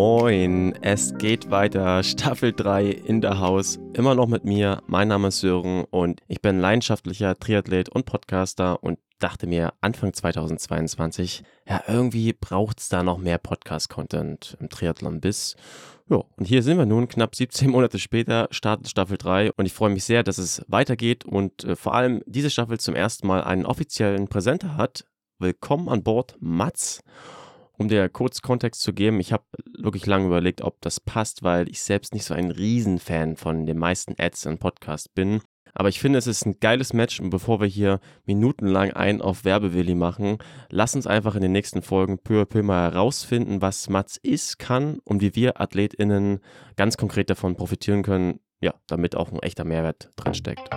Moin, es geht weiter. Staffel 3 in der Haus. Immer noch mit mir. Mein Name ist Sören und ich bin leidenschaftlicher Triathlet und Podcaster und dachte mir Anfang 2022, ja, irgendwie braucht es da noch mehr Podcast-Content im Triathlon bis. Ja, und hier sind wir nun, knapp 17 Monate später, startet Staffel 3 und ich freue mich sehr, dass es weitergeht und äh, vor allem diese Staffel zum ersten Mal einen offiziellen Präsenter hat. Willkommen an Bord, Mats. Um dir kurz Kontext zu geben, ich habe wirklich lange überlegt, ob das passt, weil ich selbst nicht so ein Riesenfan von den meisten Ads und Podcasts bin. Aber ich finde, es ist ein geiles Match und bevor wir hier minutenlang ein auf Werbewilli machen, lass uns einfach in den nächsten Folgen peu à peu mal herausfinden, was Mats ist, kann und wie wir AthletInnen ganz konkret davon profitieren können, ja, damit auch ein echter Mehrwert dran steckt.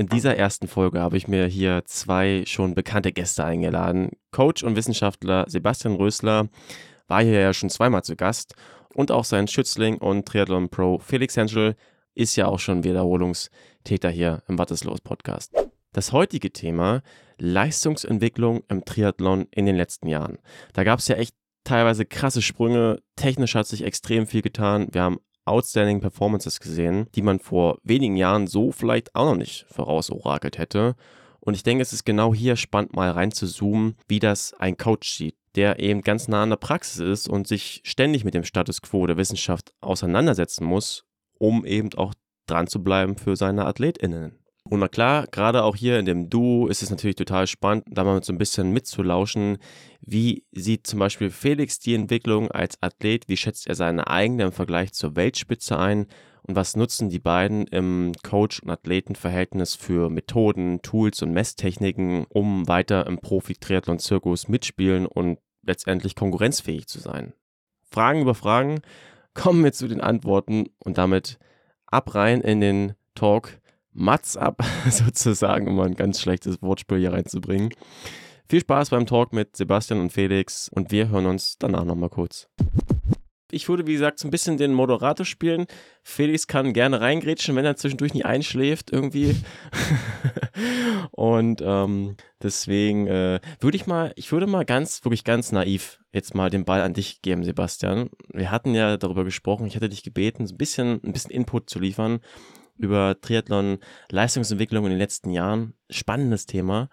In dieser ersten Folge habe ich mir hier zwei schon bekannte Gäste eingeladen. Coach und Wissenschaftler Sebastian Rösler war hier ja schon zweimal zu Gast und auch sein Schützling und Triathlon Pro Felix Henschel ist ja auch schon Wiederholungstäter hier im Watteslos Podcast. Das heutige Thema Leistungsentwicklung im Triathlon in den letzten Jahren. Da gab es ja echt teilweise krasse Sprünge. Technisch hat sich extrem viel getan. Wir haben outstanding Performances gesehen, die man vor wenigen Jahren so vielleicht auch noch nicht vorausorakelt hätte. Und ich denke, es ist genau hier spannend, mal rein zu zoomen, wie das ein Coach sieht, der eben ganz nah an der Praxis ist und sich ständig mit dem Status quo der Wissenschaft auseinandersetzen muss, um eben auch dran zu bleiben für seine AthletInnen. Und na klar, gerade auch hier in dem Duo ist es natürlich total spannend, da mal so ein bisschen mitzulauschen. Wie sieht zum Beispiel Felix die Entwicklung als Athlet? Wie schätzt er seine eigene im Vergleich zur Weltspitze ein? Und was nutzen die beiden im Coach- und Athletenverhältnis für Methoden, Tools und Messtechniken, um weiter im Profi-Triathlon-Zirkus mitspielen und letztendlich konkurrenzfähig zu sein? Fragen über Fragen, kommen wir zu den Antworten und damit ab rein in den Talk Mats ab, sozusagen, um ein ganz schlechtes Wortspiel hier reinzubringen. Viel Spaß beim Talk mit Sebastian und Felix und wir hören uns danach nochmal kurz. Ich würde, wie gesagt, so ein bisschen den Moderator spielen. Felix kann gerne reingrätschen, wenn er zwischendurch nicht einschläft, irgendwie. und ähm, deswegen äh, würde ich mal, ich würde mal ganz, wirklich ganz naiv jetzt mal den Ball an dich geben, Sebastian. Wir hatten ja darüber gesprochen, ich hatte dich gebeten, so ein bisschen, ein bisschen Input zu liefern über Triathlon Leistungsentwicklung in den letzten Jahren. Spannendes Thema.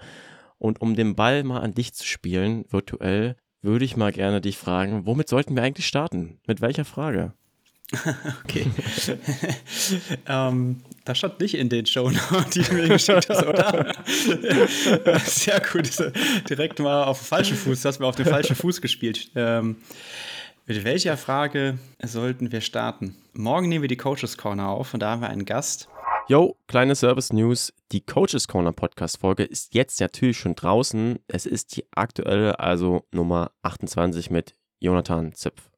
Und um den Ball mal an dich zu spielen, virtuell, würde ich mal gerne dich fragen, womit sollten wir eigentlich starten? Mit welcher Frage? okay. ähm, das stand nicht in den Show, die du mir geschickt hast, oder? Sehr gut. Direkt mal auf den falschen Fuß. Du hast mir auf den falschen Fuß gespielt. Ähm, mit welcher Frage sollten wir starten? Morgen nehmen wir die Coaches Corner auf und da haben wir einen Gast. Yo, kleine Service News. Die Coaches Corner Podcast Folge ist jetzt natürlich schon draußen. Es ist die aktuelle, also Nummer 28 mit Jonathan Zipf.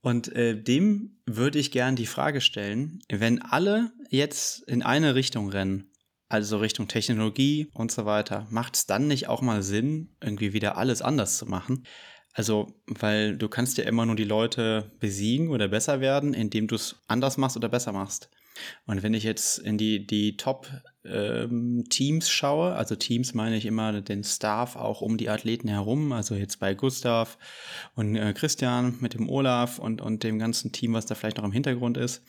Und äh, dem würde ich gern die Frage stellen, wenn alle jetzt in eine Richtung rennen, also Richtung Technologie und so weiter, macht es dann nicht auch mal Sinn, irgendwie wieder alles anders zu machen? Also, weil du kannst ja immer nur die Leute besiegen oder besser werden, indem du es anders machst oder besser machst. Und wenn ich jetzt in die, die Top-Teams ähm, schaue, also Teams meine ich immer den Staff auch um die Athleten herum, also jetzt bei Gustav und äh, Christian mit dem Olaf und, und dem ganzen Team, was da vielleicht noch im Hintergrund ist.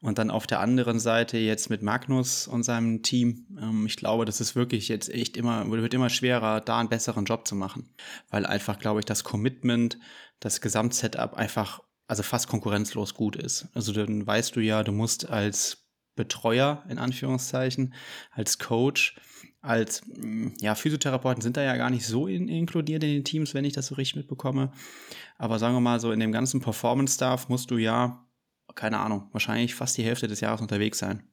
Und dann auf der anderen Seite jetzt mit Magnus und seinem Team. Ähm, ich glaube, das ist wirklich jetzt echt immer, wird immer schwerer, da einen besseren Job zu machen. Weil einfach, glaube ich, das Commitment, das Gesamtsetup einfach also fast konkurrenzlos gut ist. Also dann weißt du ja, du musst als Betreuer in Anführungszeichen, als Coach, als ja, Physiotherapeuten sind da ja gar nicht so in, inkludiert in den Teams, wenn ich das so richtig mitbekomme. Aber sagen wir mal so, in dem ganzen Performance-Staff musst du ja, keine Ahnung, wahrscheinlich fast die Hälfte des Jahres unterwegs sein.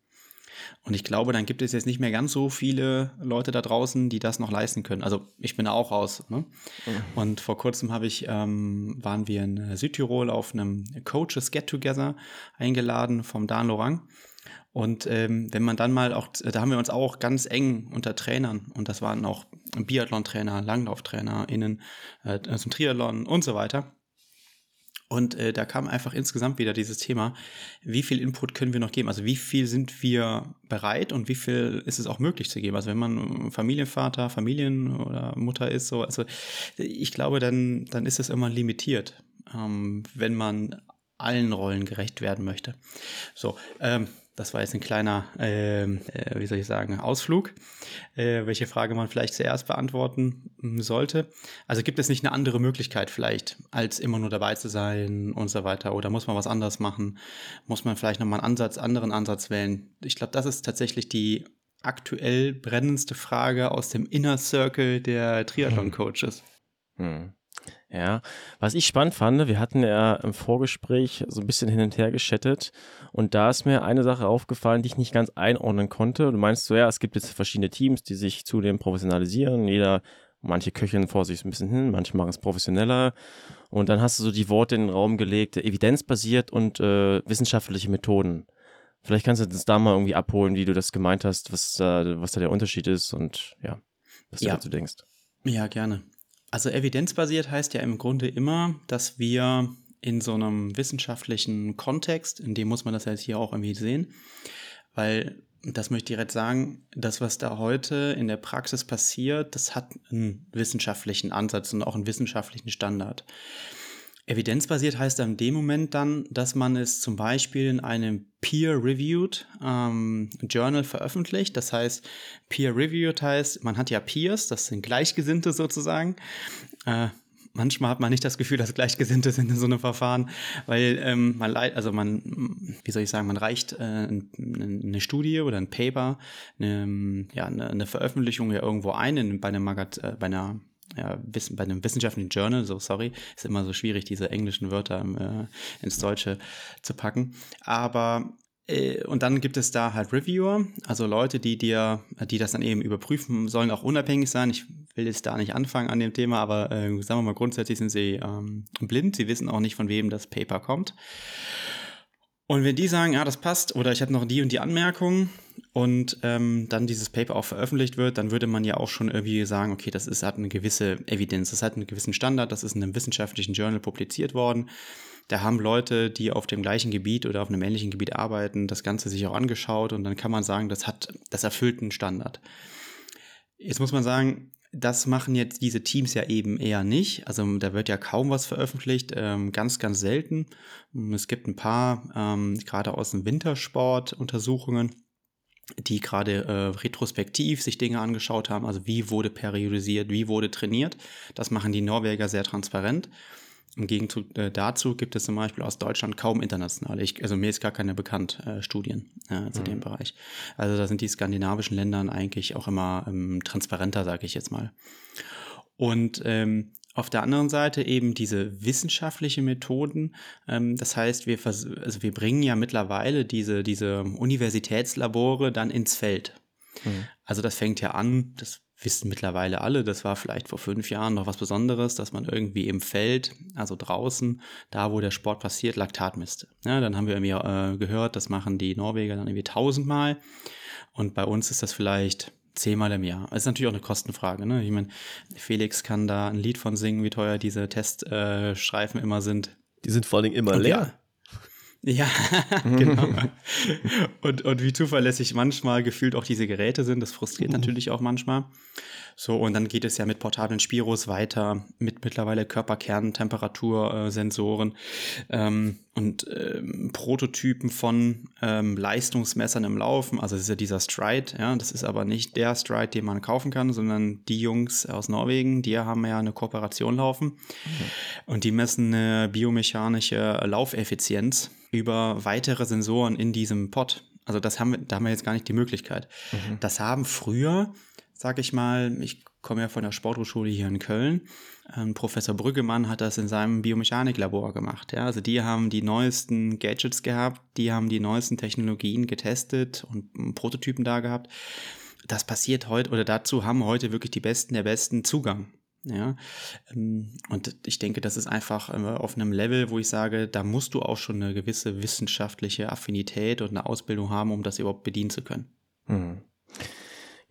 Und ich glaube, dann gibt es jetzt nicht mehr ganz so viele Leute da draußen, die das noch leisten können. Also ich bin da auch raus. Ne? Mhm. Und vor kurzem habe ich, ähm, waren wir in Südtirol auf einem Coaches Get Together eingeladen vom Dan Lorang. Und ähm, wenn man dann mal auch, da haben wir uns auch ganz eng unter Trainern und das waren auch Biathlon-Trainer, Langlauftrainer, innen äh, zum Triathlon und so weiter. Und äh, da kam einfach insgesamt wieder dieses Thema, wie viel Input können wir noch geben? Also wie viel sind wir bereit und wie viel ist es auch möglich zu geben? Also wenn man Familienvater, Familien oder Mutter ist, so, also ich glaube, dann, dann ist es immer limitiert, ähm, wenn man allen Rollen gerecht werden möchte. So, ähm, das war jetzt ein kleiner, ähm, äh, wie soll ich sagen, Ausflug, äh, welche Frage man vielleicht zuerst beantworten hm, sollte. Also gibt es nicht eine andere Möglichkeit vielleicht, als immer nur dabei zu sein und so weiter? Oder muss man was anderes machen? Muss man vielleicht nochmal einen Ansatz, anderen Ansatz wählen? Ich glaube, das ist tatsächlich die aktuell brennendste Frage aus dem Inner Circle der Triathlon-Coaches. Hm. Ja, was ich spannend fand, wir hatten ja im Vorgespräch so ein bisschen hin und her geschattet und da ist mir eine Sache aufgefallen, die ich nicht ganz einordnen konnte. Du meinst so, ja, es gibt jetzt verschiedene Teams, die sich zudem professionalisieren. Jeder, manche köcheln vor sich ein bisschen hin, manche machen es professioneller. Und dann hast du so die Worte in den Raum gelegt, evidenzbasiert und äh, wissenschaftliche Methoden. Vielleicht kannst du uns da mal irgendwie abholen, wie du das gemeint hast, was, äh, was da der Unterschied ist und ja, was du ja. dazu denkst. Ja, gerne. Also evidenzbasiert heißt ja im Grunde immer, dass wir in so einem wissenschaftlichen Kontext, in dem muss man das jetzt hier auch irgendwie sehen, weil das möchte ich direkt sagen, das, was da heute in der Praxis passiert, das hat einen wissenschaftlichen Ansatz und auch einen wissenschaftlichen Standard. Evidenzbasiert heißt in dem Moment dann, dass man es zum Beispiel in einem Peer-Reviewed ähm, Journal veröffentlicht. Das heißt, Peer-Reviewed heißt, man hat ja Peers, das sind Gleichgesinnte sozusagen. Äh, manchmal hat man nicht das Gefühl, dass Gleichgesinnte sind in so einem Verfahren, weil ähm, man, also man, wie soll ich sagen, man reicht äh, eine Studie oder ein Paper, eine, ja, eine, eine Veröffentlichung ja irgendwo ein in, bei einem Magaz äh, bei einer ja, bei einem wissenschaftlichen Journal, so sorry, ist immer so schwierig, diese englischen Wörter äh, ins Deutsche zu packen. Aber äh, und dann gibt es da halt Reviewer, also Leute, die dir, die das dann eben überprüfen, sollen auch unabhängig sein. Ich will jetzt da nicht anfangen an dem Thema, aber äh, sagen wir mal, grundsätzlich sind sie ähm, blind. Sie wissen auch nicht, von wem das Paper kommt. Und wenn die sagen, ja, das passt, oder ich habe noch die und die Anmerkungen und ähm, dann dieses Paper auch veröffentlicht wird, dann würde man ja auch schon irgendwie sagen, okay, das ist, hat eine gewisse Evidenz, das hat einen gewissen Standard, das ist in einem wissenschaftlichen Journal publiziert worden. Da haben Leute, die auf dem gleichen Gebiet oder auf einem ähnlichen Gebiet arbeiten, das Ganze sich auch angeschaut und dann kann man sagen, das hat, das erfüllt einen Standard. Jetzt muss man sagen, das machen jetzt diese Teams ja eben eher nicht. Also da wird ja kaum was veröffentlicht, ähm, ganz, ganz selten. Es gibt ein paar, ähm, gerade aus dem Wintersport, Untersuchungen, die gerade äh, retrospektiv sich Dinge angeschaut haben. Also wie wurde periodisiert, wie wurde trainiert. Das machen die Norweger sehr transparent. Im Gegenzug äh, dazu gibt es zum Beispiel aus Deutschland kaum internationale. Ich, also mir ist gar keine bekannt äh, Studien äh, zu mhm. dem Bereich. Also da sind die skandinavischen Ländern eigentlich auch immer ähm, transparenter, sage ich jetzt mal. Und ähm, auf der anderen Seite eben diese wissenschaftliche Methoden. Ähm, das heißt, wir, also wir bringen ja mittlerweile diese, diese Universitätslabore dann ins Feld. Mhm. Also das fängt ja an, das wissen mittlerweile alle, das war vielleicht vor fünf Jahren noch was Besonderes, dass man irgendwie im Feld, also draußen, da wo der Sport passiert, Laktat misste. Ja, dann haben wir irgendwie äh, gehört, das machen die Norweger dann irgendwie tausendmal. Und bei uns ist das vielleicht zehnmal im Jahr. Das ist natürlich auch eine Kostenfrage. Ne? Ich meine, Felix kann da ein Lied von singen, wie teuer diese Teststreifen äh, immer sind. Die sind vor allen Dingen immer leer. Ja, ja, genau. und, und wie zuverlässig manchmal gefühlt auch diese Geräte sind, das frustriert uh. natürlich auch manchmal. So, und dann geht es ja mit portablen Spiros weiter, mit mittlerweile Körperkerntemperatursensoren ähm, und ähm, Prototypen von ähm, Leistungsmessern im Laufen. Also das ist ja dieser Stride, ja, das ist aber nicht der Stride, den man kaufen kann, sondern die Jungs aus Norwegen, die haben ja eine Kooperation laufen mhm. und die messen eine biomechanische Laufeffizienz über weitere Sensoren in diesem Pod. Also das haben wir, da haben wir jetzt gar nicht die Möglichkeit. Mhm. Das haben früher sag ich mal, ich komme ja von der Sporthochschule hier in Köln. Ähm, Professor Brüggemann hat das in seinem Biomechaniklabor gemacht. Ja? Also die haben die neuesten Gadgets gehabt, die haben die neuesten Technologien getestet und Prototypen da gehabt. Das passiert heute oder dazu haben heute wirklich die Besten der Besten Zugang. Ja, ähm, und ich denke, das ist einfach äh, auf einem Level, wo ich sage, da musst du auch schon eine gewisse wissenschaftliche Affinität und eine Ausbildung haben, um das überhaupt bedienen zu können. Mhm.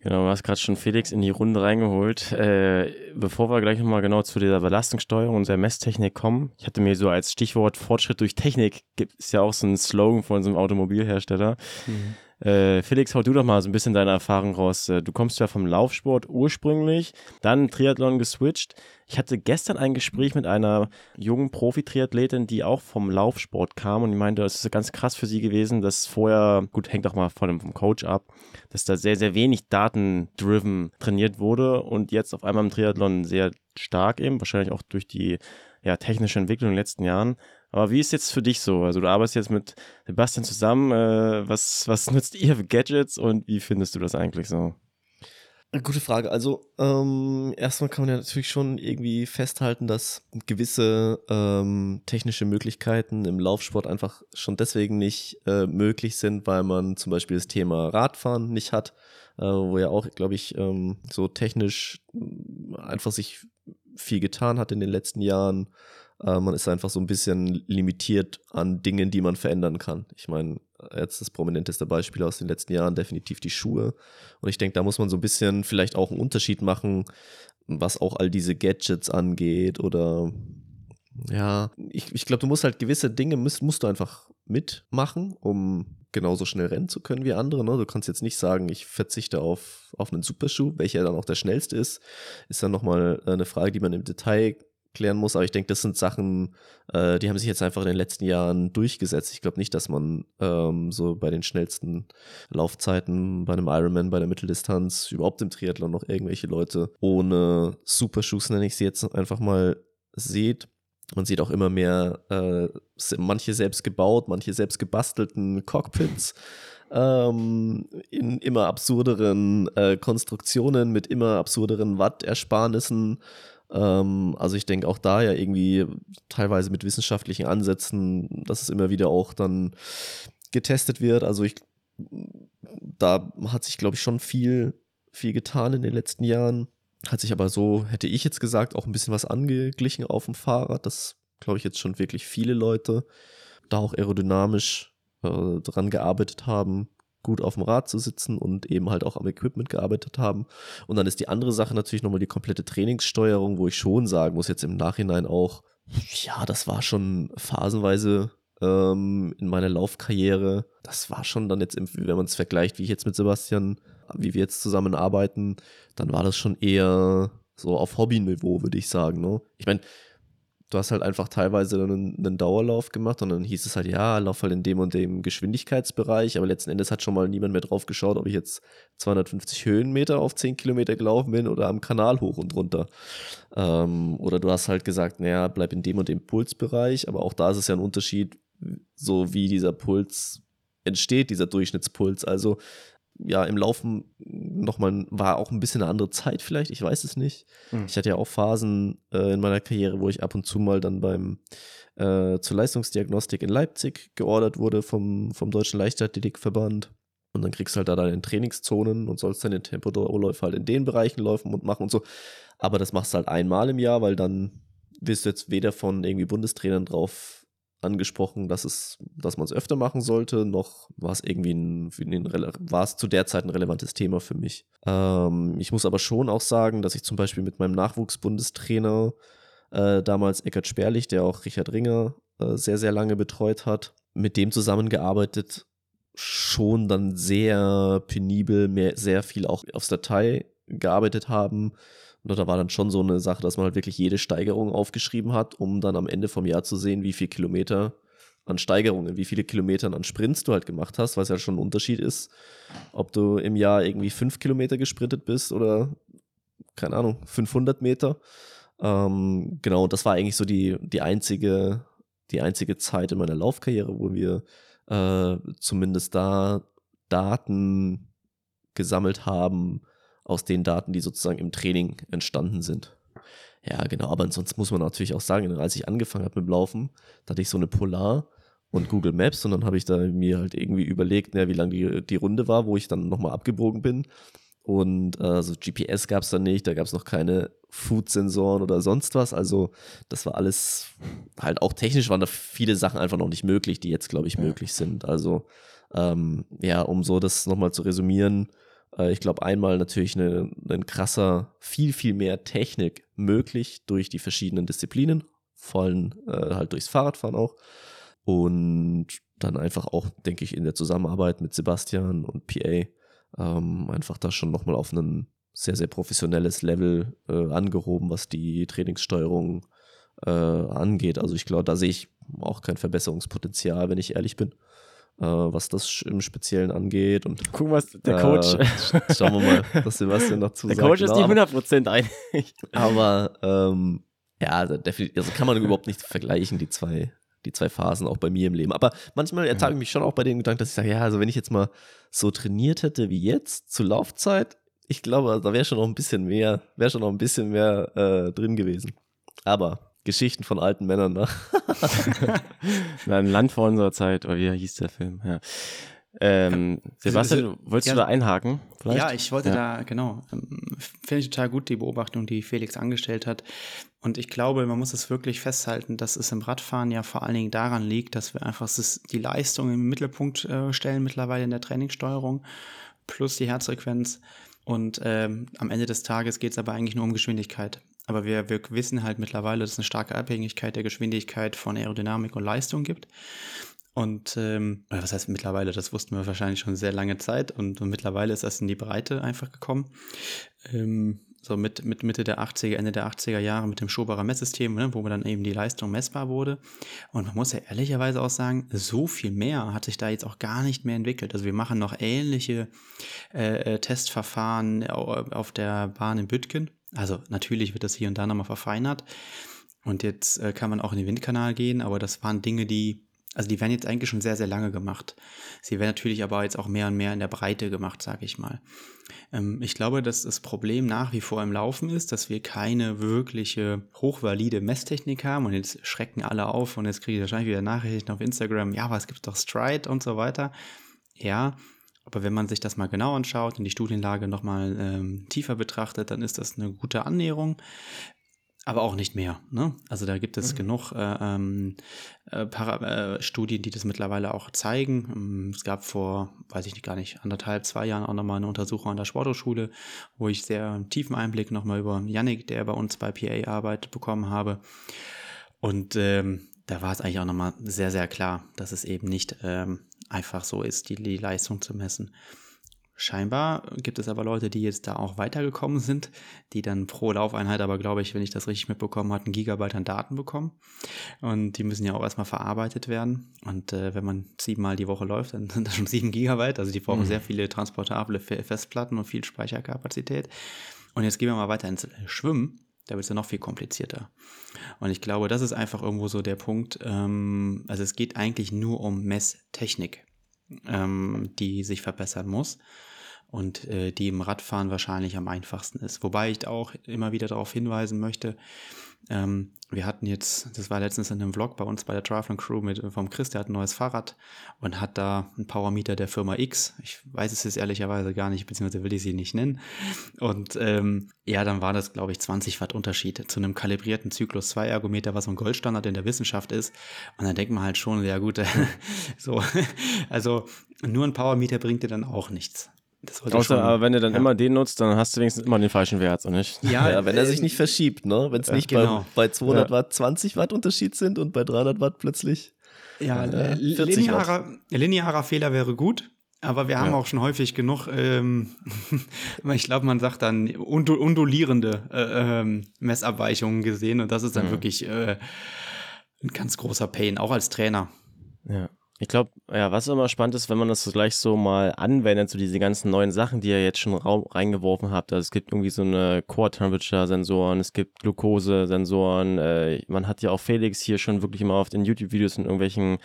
Genau, du hast gerade schon Felix in die Runde reingeholt. Äh, bevor wir gleich nochmal genau zu dieser Belastungssteuerung und der Messtechnik kommen, ich hatte mir so als Stichwort Fortschritt durch Technik, gibt es ja auch so ein Slogan von einem Automobilhersteller. Mhm. Äh, Felix, hau du doch mal so ein bisschen deine Erfahrung raus. Äh, du kommst ja vom Laufsport ursprünglich, dann Triathlon geswitcht. Ich hatte gestern ein Gespräch mit einer jungen Profi-Triathletin, die auch vom Laufsport kam und die meinte, es ist ganz krass für sie gewesen, dass vorher, gut, hängt auch mal von dem vom Coach ab, dass da sehr, sehr wenig Daten-driven trainiert wurde und jetzt auf einmal im Triathlon sehr stark eben, wahrscheinlich auch durch die ja, technische Entwicklung in den letzten Jahren. Aber wie ist jetzt für dich so? Also du arbeitest jetzt mit Sebastian zusammen. Äh, was, was nutzt ihr für Gadgets und wie findest du das eigentlich so? Gute Frage. Also ähm, erstmal kann man ja natürlich schon irgendwie festhalten, dass gewisse ähm, technische Möglichkeiten im Laufsport einfach schon deswegen nicht äh, möglich sind, weil man zum Beispiel das Thema Radfahren nicht hat, äh, wo ja auch, glaube ich, ähm, so technisch einfach sich viel getan hat in den letzten Jahren. Äh, man ist einfach so ein bisschen limitiert an Dingen, die man verändern kann. Ich meine, jetzt das prominenteste Beispiel aus den letzten Jahren definitiv die Schuhe. Und ich denke, da muss man so ein bisschen vielleicht auch einen Unterschied machen, was auch all diese Gadgets angeht oder ja, ich, ich glaube, du musst halt gewisse Dinge musst, musst du einfach mitmachen, um genauso schnell rennen zu können wie andere. Ne? Du kannst jetzt nicht sagen, ich verzichte auf, auf einen Superschuh, welcher dann auch der schnellste ist. Ist dann nochmal eine Frage, die man im Detail klären muss. Aber ich denke, das sind Sachen, äh, die haben sich jetzt einfach in den letzten Jahren durchgesetzt. Ich glaube nicht, dass man ähm, so bei den schnellsten Laufzeiten, bei einem Ironman, bei der Mitteldistanz, überhaupt im Triathlon noch irgendwelche Leute ohne Superschuss, nenne ich sie jetzt einfach mal, sieht. Man sieht auch immer mehr, äh, manche selbst gebaut, manche selbst gebastelten Cockpits. Ähm, in immer absurderen äh, Konstruktionen mit immer absurderen Wattersparnissen ähm, also ich denke auch da ja irgendwie teilweise mit wissenschaftlichen Ansätzen, dass es immer wieder auch dann getestet wird. Also ich, da hat sich, glaube ich, schon viel, viel getan in den letzten Jahren. Hat sich aber so, hätte ich jetzt gesagt, auch ein bisschen was angeglichen auf dem Fahrrad. Das glaube ich jetzt schon wirklich viele Leute da auch aerodynamisch äh, dran gearbeitet haben gut auf dem Rad zu sitzen und eben halt auch am Equipment gearbeitet haben. Und dann ist die andere Sache natürlich nochmal die komplette Trainingssteuerung, wo ich schon sagen muss, jetzt im Nachhinein auch, ja, das war schon phasenweise ähm, in meiner Laufkarriere. Das war schon dann jetzt, wenn man es vergleicht, wie ich jetzt mit Sebastian, wie wir jetzt zusammenarbeiten, dann war das schon eher so auf Hobbyniveau, würde ich sagen. Ne? Ich meine, du hast halt einfach teilweise einen, einen, Dauerlauf gemacht und dann hieß es halt, ja, lauf halt in dem und dem Geschwindigkeitsbereich, aber letzten Endes hat schon mal niemand mehr drauf geschaut, ob ich jetzt 250 Höhenmeter auf 10 Kilometer gelaufen bin oder am Kanal hoch und runter. Ähm, oder du hast halt gesagt, naja, bleib in dem und dem Pulsbereich, aber auch da ist es ja ein Unterschied, so wie dieser Puls entsteht, dieser Durchschnittspuls. Also ja, im Laufen nochmal, war auch ein bisschen eine andere Zeit vielleicht, ich weiß es nicht. Mhm. Ich hatte ja auch Phasen äh, in meiner Karriere, wo ich ab und zu mal dann beim äh, zur Leistungsdiagnostik in Leipzig geordert wurde vom, vom Deutschen Leichtathletikverband. Und dann kriegst du halt da deine Trainingszonen und sollst deine Tempodauerläufe halt in den Bereichen laufen und machen und so. Aber das machst du halt einmal im Jahr, weil dann wirst du jetzt weder von irgendwie Bundestrainern drauf angesprochen, dass es, dass man es öfter machen sollte, noch war es irgendwie ein, war es zu der Zeit ein relevantes Thema für mich. Ähm, ich muss aber schon auch sagen, dass ich zum Beispiel mit meinem Nachwuchsbundestrainer äh, damals Eckert Sperlich, der auch Richard Ringer äh, sehr, sehr lange betreut hat, mit dem zusammengearbeitet, schon dann sehr penibel, mehr, sehr viel auch aufs Datei gearbeitet haben da war dann schon so eine Sache, dass man halt wirklich jede Steigerung aufgeschrieben hat, um dann am Ende vom Jahr zu sehen, wie viele Kilometer an Steigerungen, wie viele Kilometer an Sprints du halt gemacht hast, was ja schon ein Unterschied ist, ob du im Jahr irgendwie fünf Kilometer gesprintet bist oder, keine Ahnung, 500 Meter. Ähm, genau, das war eigentlich so die, die einzige, die einzige Zeit in meiner Laufkarriere, wo wir äh, zumindest da Daten gesammelt haben, aus den Daten, die sozusagen im Training entstanden sind. Ja, genau, aber ansonsten muss man natürlich auch sagen, als ich angefangen habe mit dem Laufen, da hatte ich so eine Polar und Google Maps und dann habe ich da mir halt irgendwie überlegt, ja, wie lang die, die Runde war, wo ich dann nochmal abgebogen bin. Und äh, so GPS gab es dann nicht, da gab es noch keine Food-Sensoren oder sonst was. Also das war alles halt auch technisch waren da viele Sachen einfach noch nicht möglich, die jetzt, glaube ich, möglich sind. Also ähm, ja, um so das nochmal zu resümieren, ich glaube, einmal natürlich ein krasser, viel, viel mehr Technik möglich durch die verschiedenen Disziplinen, vor allem äh, halt durchs Fahrradfahren auch. Und dann einfach auch, denke ich, in der Zusammenarbeit mit Sebastian und PA ähm, einfach da schon nochmal auf ein sehr, sehr professionelles Level äh, angehoben, was die Trainingssteuerung äh, angeht. Also ich glaube, da sehe ich auch kein Verbesserungspotenzial, wenn ich ehrlich bin, äh, was das im Speziellen angeht. Und, Gucken, was der Coach. Äh, schauen wir mal, was Sebastian noch zu Der sagt. Coach ist Genau, nicht aber- 100% einig. aber ähm, ja, also definitiv, also kann man überhaupt nicht vergleichen, die zwei, die zwei Phasen auch bei mir im Leben. Aber manchmal ertage ich mich schon auch bei dem Gedanken, dass ich sage, ja, also wenn ich jetzt mal so trainiert hätte wie jetzt zur Laufzeit, ich glaube, da wäre schon noch ein bisschen mehr, wäre schon noch ein bisschen mehr äh, drin gewesen. Aber Geschichten von alten Männern, ne? Ein Land vor unserer Zeit, oder wie hieß der Film? Ja. Ähm, Sebastian, also, wolltest ja. du da einhaken? Vielleicht? Ja, ich wollte Ja. da, genau, ähm, finde ich total gut, die Beobachtung, die Felix angestellt hat. Und ich glaube, man muss es wirklich festhalten, dass es im Radfahren ja vor allen Dingen daran liegt, dass wir einfach die Leistung im Mittelpunkt äh, stellen mittlerweile in der Trainingssteuerung, plus die Herzfrequenz. Und ähm, am Ende des Tages geht es aber eigentlich nur um Geschwindigkeit. Aber wir, wir wissen halt mittlerweile, dass es eine starke Abhängigkeit der Geschwindigkeit von Aerodynamik und Leistung gibt. Und ähm, was heißt mittlerweile, das wussten wir wahrscheinlich schon sehr lange Zeit und, und mittlerweile ist das in die Breite einfach gekommen. Ähm, so mit, mit Mitte der 80er, Ende der 80er Jahre mit dem Schoberer Messsystem, ne, wo dann eben die Leistung messbar wurde. Und man muss ja ehrlicherweise auch sagen, so viel mehr hat sich da jetzt auch gar nicht mehr entwickelt. Also wir machen noch ähnliche äh, äh, Testverfahren au- auf der Bahn in Büttgen. Also natürlich wird das hier und da nochmal verfeinert. Und jetzt äh, kann man auch in den Windkanal gehen, aber das waren Dinge, die, also die werden jetzt eigentlich schon sehr, sehr lange gemacht. Sie werden natürlich aber jetzt auch mehr und mehr in der Breite gemacht, sage ich mal. Ähm, ich glaube, dass das Problem nach wie vor im Laufen ist, dass wir keine wirkliche hochvalide Messtechnik haben und jetzt schrecken alle auf und jetzt kriege ich wahrscheinlich wieder Nachrichten auf Instagram, ja, aber es gibt doch Stride und so weiter. Ja, aber wenn man sich das mal genau anschaut und die Studienlage nochmal ähm, tiefer betrachtet, dann ist das eine gute Annäherung. Aber auch nicht mehr. Ne? Also da gibt es genug äh, ähm, äh, Para äh, Studien, die das mittlerweile auch zeigen. Ähm, Es gab vor, weiß ich nicht, gar nicht, anderthalb, zwei Jahren auch nochmal eine Untersuchung an der Sporthochschule, wo ich sehr tiefen Einblick nochmal über Yannick, der bei uns bei PA arbeitet, bekommen habe. Und ähm, da war es eigentlich auch nochmal sehr, sehr klar, dass es eben nicht ähm, einfach so ist, die, die Leistung zu messen. Scheinbar gibt es aber Leute, die jetzt da auch weitergekommen sind, die dann pro Laufeinheit aber, glaube ich, wenn ich das richtig mitbekommen habe, einen Gigabyte an Daten bekommen. Und die müssen ja auch erstmal verarbeitet werden. Und äh, wenn man siebenmal die Woche läuft, dann sind das schon sieben Gigabyte. Also die brauchen Mhm. sehr viele transportable Fe- Festplatten und viel Speicherkapazität. Und jetzt gehen wir mal weiter ins Schwimmen. Da wird es ja noch viel komplizierter. Und ich glaube, das ist einfach irgendwo so der Punkt. Ähm, also es geht eigentlich nur um Messtechnik, ähm, die sich verbessern muss und äh, die im Radfahren wahrscheinlich am einfachsten ist. Wobei ich auch immer wieder darauf hinweisen möchte, ähm, wir hatten jetzt, das war letztens in einem Vlog bei uns bei der Triathlon Crew mit, vom Chris, der hat ein neues Fahrrad und hat da einen Powermeter der Firma X. Ich weiß es jetzt ehrlicherweise gar nicht, beziehungsweise will ich sie nicht nennen. Und ähm, ja, dann war das, glaube ich, 20 Watt Unterschied zu einem kalibrierten Zyklus 2 Ergometer, was so ein Goldstandard in der Wissenschaft ist. Und dann denkt man halt schon, ja gut, so, also nur ein Powermeter bringt dir dann auch nichts. Außer, schon- aber wenn du dann ja. immer den nutzt, dann hast du wenigstens immer den falschen Wert, so nicht? ja, Ja, wenn er sich ähm, nicht verschiebt, ne? Wenn es nicht genau. bei, bei 200 Ja. Watt 20 Watt Unterschied sind und bei 300 Watt plötzlich. Ja, Äh, äh, 40 linearer, linearer Fehler wäre gut, aber wir haben Ja. auch schon häufig genug, ähm, ich glaube, man sagt dann undu undulierende äh, ähm, Messabweichungen gesehen und das ist dann Mhm. wirklich äh, ein ganz großer Pain, auch als Trainer. Ja. Ich glaube, ja, was immer spannend ist, wenn man das gleich so mal anwendet, so diese ganzen neuen Sachen, die ihr jetzt schon reingeworfen habt. Also es gibt irgendwie so eine Core-Temperature-Sensoren, es gibt Glucose-Sensoren. Äh, man hat ja auch Felix hier schon wirklich immer auf den YouTube-Videos in irgendwelchen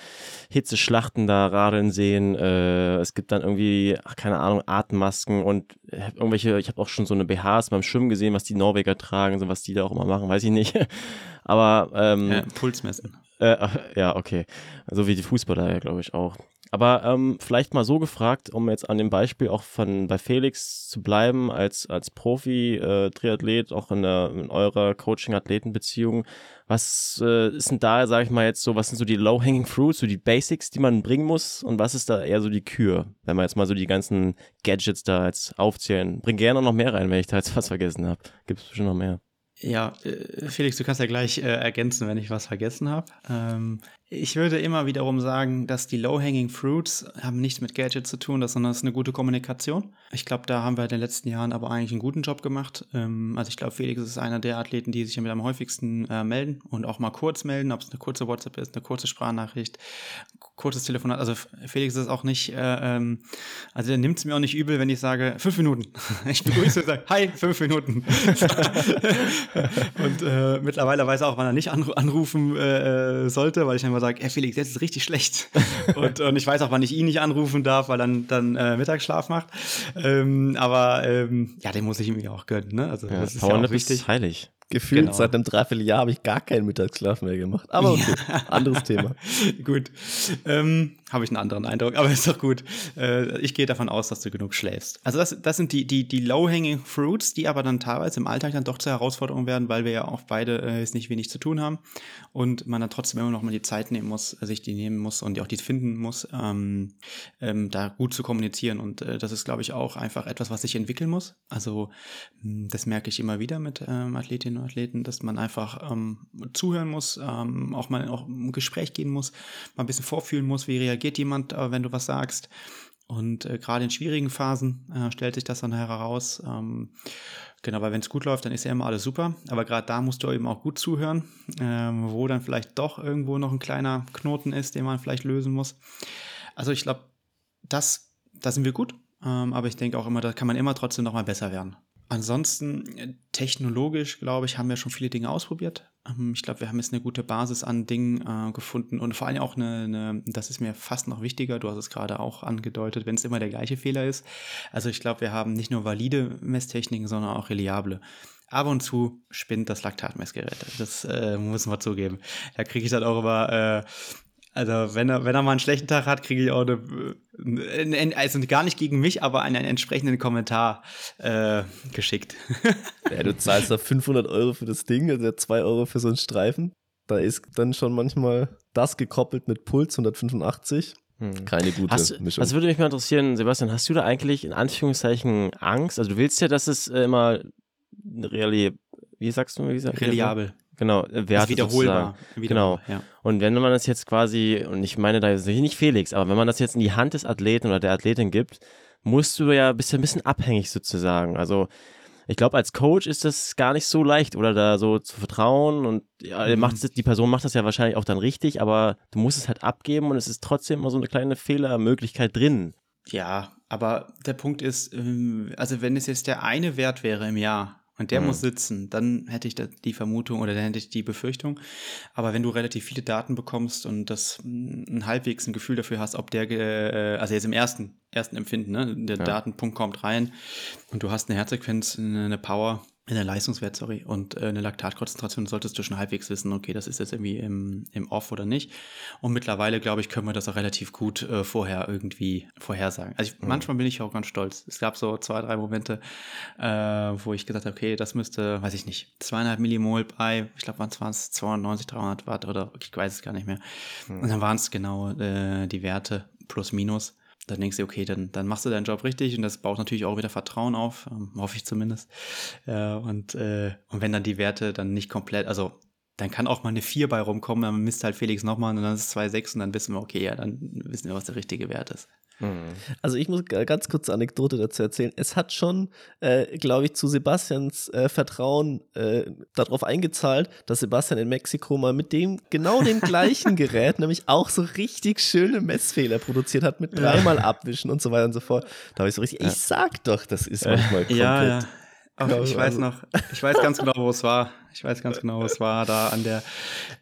Hitzeschlachten da radeln sehen. Äh, es gibt dann irgendwie, ach, keine Ahnung, Atemmasken und hab irgendwelche, ich habe auch schon so eine BHs beim Schwimmen gesehen, was die Norweger tragen, so was die da auch immer machen, weiß ich nicht. Aber ähm, Äh, Puls messen. Äh, ja, okay. So wie die Fußballer ja, glaube ich, auch. Aber ähm, vielleicht mal so gefragt, um jetzt an dem Beispiel auch von bei Felix zu bleiben, als, als Profi-Triathlet, äh, auch in, der, in eurer Coaching-Athleten-Beziehung. Was äh, ist denn da, sage ich mal jetzt so, was sind so die Low-Hanging Fruits, so die Basics, die man bringen muss und was ist da eher so die Kür, wenn wir jetzt mal so die ganzen Gadgets da jetzt aufzählen? Bring gerne noch mehr rein, wenn ich da jetzt was vergessen habe. Gibt es bestimmt noch mehr. Ja, äh, Felix, du kannst ja gleich äh, ergänzen, wenn ich was vergessen habe. Ähm, ich würde immer wiederum sagen, dass die Low-Hanging Fruits haben nichts mit Gadget zu tun, sondern das ist eine gute Kommunikation. Ich glaube, da haben wir in den letzten Jahren aber eigentlich einen guten Job gemacht. Ähm, also ich glaube, Felix ist einer der Athleten, die sich mit am häufigsten äh, melden und auch mal kurz melden, ob es eine kurze WhatsApp ist, eine kurze Sprachnachricht, kurzes Telefonat. Also Felix ist auch nicht, äh, ähm, also der nimmt es mir auch nicht übel, wenn ich sage, fünf Minuten. Ich begrüße und sage, hi, fünf Minuten. und äh, mittlerweile weiß er auch, wann er nicht anrufen äh, sollte, weil ich immer sage, hey Felix, jetzt ist richtig schlecht. und, und ich weiß auch, wann ich ihn nicht anrufen darf, weil er dann, dann äh, Mittagsschlaf macht. Ähm, aber ähm, ja, den muss ich ihm ja auch gönnen. Ne? Also ja, das ist ja auch wichtig. Ist heilig. Gefühlt genau. seit einem Dreivierteljahr habe ich gar keinen Mittagsschlaf mehr gemacht. Aber okay, ja. anderes Thema. gut. Ähm, habe ich einen anderen Eindruck, aber ist doch gut. Äh, ich gehe davon aus, dass du genug schläfst. Also das, das sind die, die, die low-hanging fruits, die aber dann teilweise im Alltag dann doch zur Herausforderung werden, weil wir ja auch beide äh, jetzt nicht wenig zu tun haben und man dann trotzdem immer noch mal die Zeit nehmen muss, sich die nehmen muss und auch die finden muss, ähm, ähm, da gut zu kommunizieren. Und äh, das ist, glaube ich, auch einfach etwas, was sich entwickeln muss. Also hm, das merke ich immer wieder mit ähm, Athletinnen und Athleten, dass man einfach ähm, zuhören muss, ähm, auch mal auch im Gespräch gehen muss, mal ein bisschen vorfühlen muss, wie reagiert reagiert jemand, äh, wenn du was sagst. Und äh, gerade in schwierigen Phasen äh, stellt sich das dann heraus. Ähm, genau, weil wenn es gut läuft, dann ist ja immer alles super. Aber gerade da musst du eben auch gut zuhören, ähm, wo dann vielleicht doch irgendwo noch ein kleiner Knoten ist, den man vielleicht lösen muss. Also ich glaube, das, da sind wir gut. Ähm, aber ich denke auch immer, da kann man immer trotzdem noch mal besser werden. Ansonsten äh, technologisch, glaube ich, haben wir schon viele Dinge ausprobiert. Ähm, ich glaube, wir haben jetzt eine gute Basis an Dingen äh, gefunden und vor allem auch eine, eine, das ist mir fast noch wichtiger, du hast es gerade auch angedeutet, wenn es immer der gleiche Fehler ist. Also ich glaube, wir haben nicht nur valide Messtechniken, sondern auch reliable. Ab und zu spinnt das Laktatmessgerät. Das äh, muss man zugeben. Da kriege ich dann auch immer äh, also wenn er, wenn er mal einen schlechten Tag hat, kriege ich auch eine, also gar nicht gegen mich, aber einen, einen entsprechenden Kommentar äh, geschickt. ja, du zahlst da 500 Euro für das Ding, also 2 Euro für so einen Streifen. Da ist dann schon manchmal das gekoppelt mit Puls 185. Hm. Keine gute hast, Mischung. Was würde mich mal interessieren, Sebastian, hast du da eigentlich in Anführungszeichen Angst? Also du willst ja, dass es äh, immer reali wie sagst du, wie sagst reliabel. Genau, äh, Werte wiederholbar. wiederholbar. Genau. Ja. Und wenn man das jetzt quasi, und ich meine da ist nicht Felix, aber wenn man das jetzt in die Hand des Athleten oder der Athletin gibt, musst du ja bist ja ein bisschen abhängig sozusagen. Also ich glaube, als Coach ist das gar nicht so leicht, oder da so zu vertrauen und ja, mhm. macht, die Person macht das ja wahrscheinlich auch dann richtig, aber du musst es halt abgeben und es ist trotzdem immer so eine kleine Fehlermöglichkeit drin. Ja, aber der Punkt ist, ähm, also wenn es jetzt der eine Wert wäre im Jahr, und der mhm. muss sitzen, dann hätte ich die Vermutung oder dann hätte ich die Befürchtung. Aber wenn du relativ viele Daten bekommst und das ein halbwegs ein Gefühl dafür hast, ob der, äh, also jetzt im ersten, ersten Empfinden, ne, der ja. Datenpunkt kommt rein und du hast eine Herzfrequenz, eine Power, eine Leistungswert, sorry, und äh, eine Laktatkonzentration solltest du schon halbwegs wissen, okay, das ist jetzt irgendwie im, im Off oder nicht. Und mittlerweile, glaube ich, können wir das auch relativ gut äh, vorher irgendwie vorhersagen. Also ich, mhm. manchmal bin ich auch ganz stolz. Es gab so zwei, drei Momente, äh, wo ich gesagt habe, okay, das müsste, weiß ich nicht, zweieinhalb Millimol bei, ich glaube, waren es 290, 300 Watt oder ich weiß es gar nicht mehr. Mhm. Und dann waren es genau äh, die Werte plus minus dann denkst du, okay, dann, dann machst du deinen Job richtig und das baut natürlich auch wieder Vertrauen auf, ähm, hoffe ich zumindest. Äh, und, äh, und wenn dann die Werte dann nicht komplett, also dann kann auch mal eine 4 bei rumkommen, dann misst halt Felix nochmal und dann ist es 2,6 und dann wissen wir, okay, ja, dann wissen wir, was der richtige Wert ist. Mhm. Also ich muss ganz kurz eine Anekdote dazu erzählen. Es hat schon, äh, glaube ich, zu Sebastians äh, Vertrauen äh, darauf eingezahlt, dass Sebastian in Mexiko mal mit dem genau dem gleichen Gerät, nämlich auch so richtig schöne Messfehler produziert hat mit dreimal abwischen und so weiter und so fort. Da habe ich so richtig, ja. ich sag doch, das ist manchmal komplett. Ja, ja. Ach, ich weiß noch, ich weiß ganz genau, wo es war. Ich weiß ganz genau, wo es war da an der,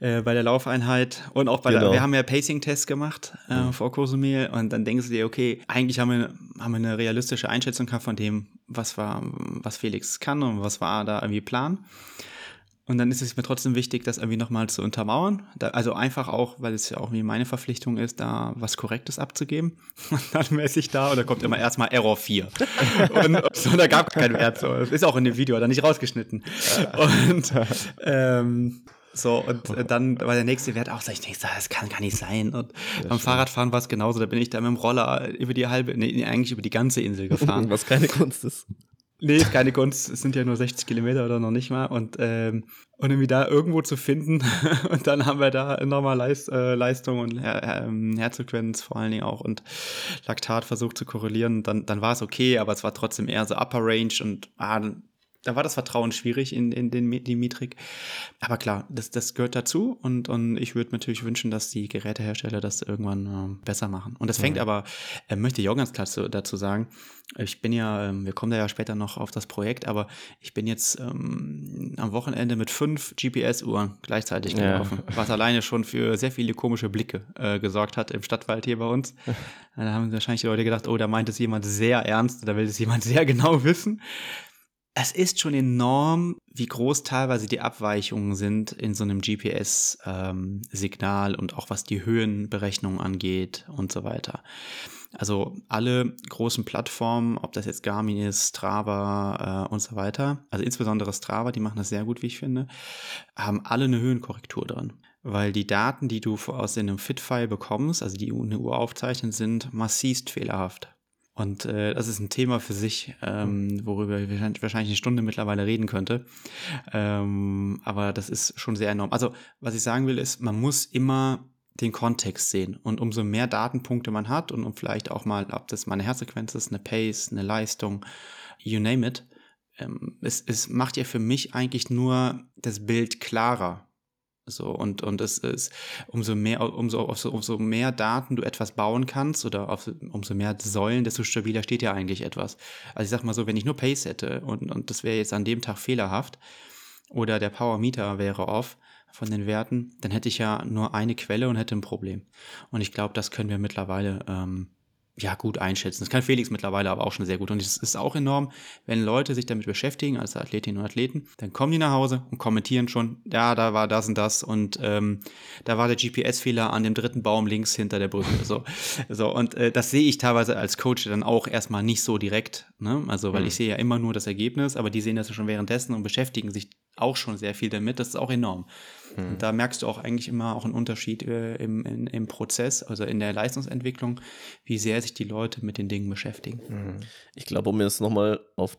äh, bei der Laufeinheit und auch bei genau. der, wir haben ja Pacing-Tests gemacht äh, mhm. vor Cozumel und dann denkst du dir, okay, eigentlich haben wir, haben wir eine realistische Einschätzung gehabt von dem, was war, was Felix kann und was war da irgendwie Plan. Und dann ist es mir trotzdem wichtig, das irgendwie nochmal zu untermauern. Da, also einfach auch, weil es ja auch wie meine Verpflichtung ist, da was Korrektes abzugeben. Und dann messe ich da und da kommt immer erstmal Error 4. und, und so, da gab es keinen Wert. So. Das ist auch in dem Video, da nicht rausgeschnitten. Und ähm, so, und äh, dann war der nächste Wert auch, sag ich, das kann gar nicht sein. Und ja, beim Fahrradfahren war es genauso, da bin ich da mit dem Roller über die halbe, nee, eigentlich über die ganze Insel gefahren. Was keine Kunst ist. Nee, ist keine Kunst. Es sind ja nur 60 Kilometer oder noch nicht mal. Und, ähm, und irgendwie da irgendwo zu finden. und dann haben wir da nochmal Leist, äh, Leistung und Her ähm, Herzfrequenz vor allen Dingen auch und Laktat versucht zu korrelieren. Dann, dann war es okay, aber es war trotzdem eher so Upper Range und ah, da war das Vertrauen schwierig in, in den, die Metrik. Aber klar, das, das gehört dazu und, und ich würde natürlich wünschen, dass die Gerätehersteller das irgendwann äh, besser machen. Und das fängt mhm. aber, äh, möchte ich auch ganz klar zu, dazu sagen, ich bin ja, äh, wir kommen da ja später noch auf das Projekt, aber ich bin jetzt ähm, am Wochenende mit fünf GPS-Uhren gleichzeitig gelaufen, ja. was alleine schon für sehr viele komische Blicke äh, gesorgt hat im Stadtwald hier bei uns. da haben wahrscheinlich die Leute gedacht, oh, da meint es jemand sehr ernst, da will es jemand sehr genau wissen es ist schon enorm, wie groß teilweise die Abweichungen sind in so einem GPS-Signal ähm, und auch was die Höhenberechnung angeht und so weiter. Also alle großen Plattformen, ob das jetzt Garmin ist, Strava äh, und so weiter, also insbesondere Strava, die machen das sehr gut, wie ich finde, haben alle eine Höhenkorrektur drin. Weil die Daten, die du aus einem Fit-File bekommst, also die eine Uhr aufzeichnen, sind massivst fehlerhaft. Und äh, das ist ein Thema für sich, ähm, worüber ich wahrscheinlich eine Stunde mittlerweile reden könnte. Ähm, aber das ist schon sehr enorm. Also, was ich sagen will, ist, man muss immer den Kontext sehen. Und umso mehr Datenpunkte man hat und um vielleicht auch mal, ob das mal eine Herzfrequenz ist, eine Pace, eine Leistung, you name it, ähm, es, es macht ja für mich eigentlich nur das Bild klarer. So, und, und es ist, umso mehr, umso, umso mehr Daten du etwas bauen kannst oder auf, umso mehr Säulen, desto stabiler steht ja eigentlich etwas. Also ich sag mal so, wenn ich nur Pace hätte und, und das wäre jetzt an dem Tag fehlerhaft oder der Power Meter wäre off von den Werten, dann hätte ich ja nur eine Quelle und hätte ein Problem. Und ich glaube, das können wir mittlerweile ähm, ja, gut einschätzen. Das kann Felix mittlerweile aber auch schon sehr gut. Und es ist auch enorm, wenn Leute sich damit beschäftigen, als Athletinnen und Athleten, dann kommen die nach Hause und kommentieren schon, ja, da war das und das und ähm, da war der GPS-Fehler an dem dritten Baum links hinter der Brücke. So, so und äh, das sehe ich teilweise als Coach dann auch erstmal nicht so direkt. Ne? Also, weil mhm. ich sehe ja immer nur das Ergebnis, aber die sehen das ja schon währenddessen und beschäftigen sich auch schon sehr viel damit. Das ist auch enorm. Mhm. Und da merkst du auch eigentlich immer auch einen Unterschied äh, im, in, im Prozess, also in der Leistungsentwicklung, wie sehr sich die Leute mit den Dingen beschäftigen. Mhm. Ich glaube, um jetzt nochmal auf,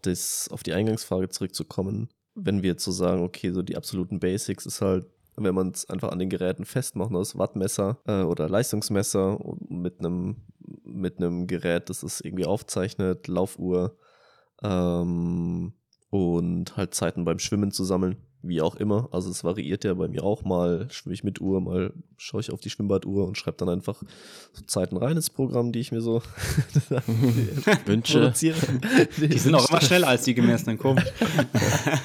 auf die Eingangsfrage zurückzukommen, wenn wir jetzt so sagen, okay, so die absoluten Basics ist halt, wenn man es einfach an den Geräten festmacht, das Wattmesser äh, oder Leistungsmesser mit einem mit einem Gerät, das es irgendwie aufzeichnet, Laufuhr ähm, und halt Zeiten beim Schwimmen zu sammeln wie auch immer. Also es variiert ja bei mir auch mal, schwimme ich mit Uhr, mal schaue ich auf die Schwimmbaduhr und schreibe dann einfach so Zeiten rein ins Programm, die ich mir so wünsche. Die sind auch immer schneller als die gemessenen, komisch.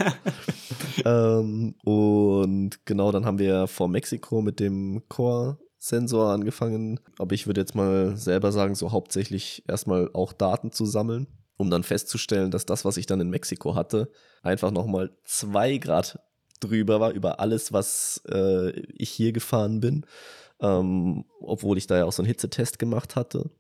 ähm, und genau, dann haben wir vor Mexiko mit dem Core Sensor angefangen. Aber ich würde jetzt mal selber sagen, so hauptsächlich erstmal auch Daten zu sammeln, um dann festzustellen, dass das, was ich dann in Mexiko hatte, einfach nochmal zwei Grad drüber war, über alles, was äh, ich hier gefahren bin. Ähm, obwohl ich da ja auch so einen Hitzetest gemacht hatte.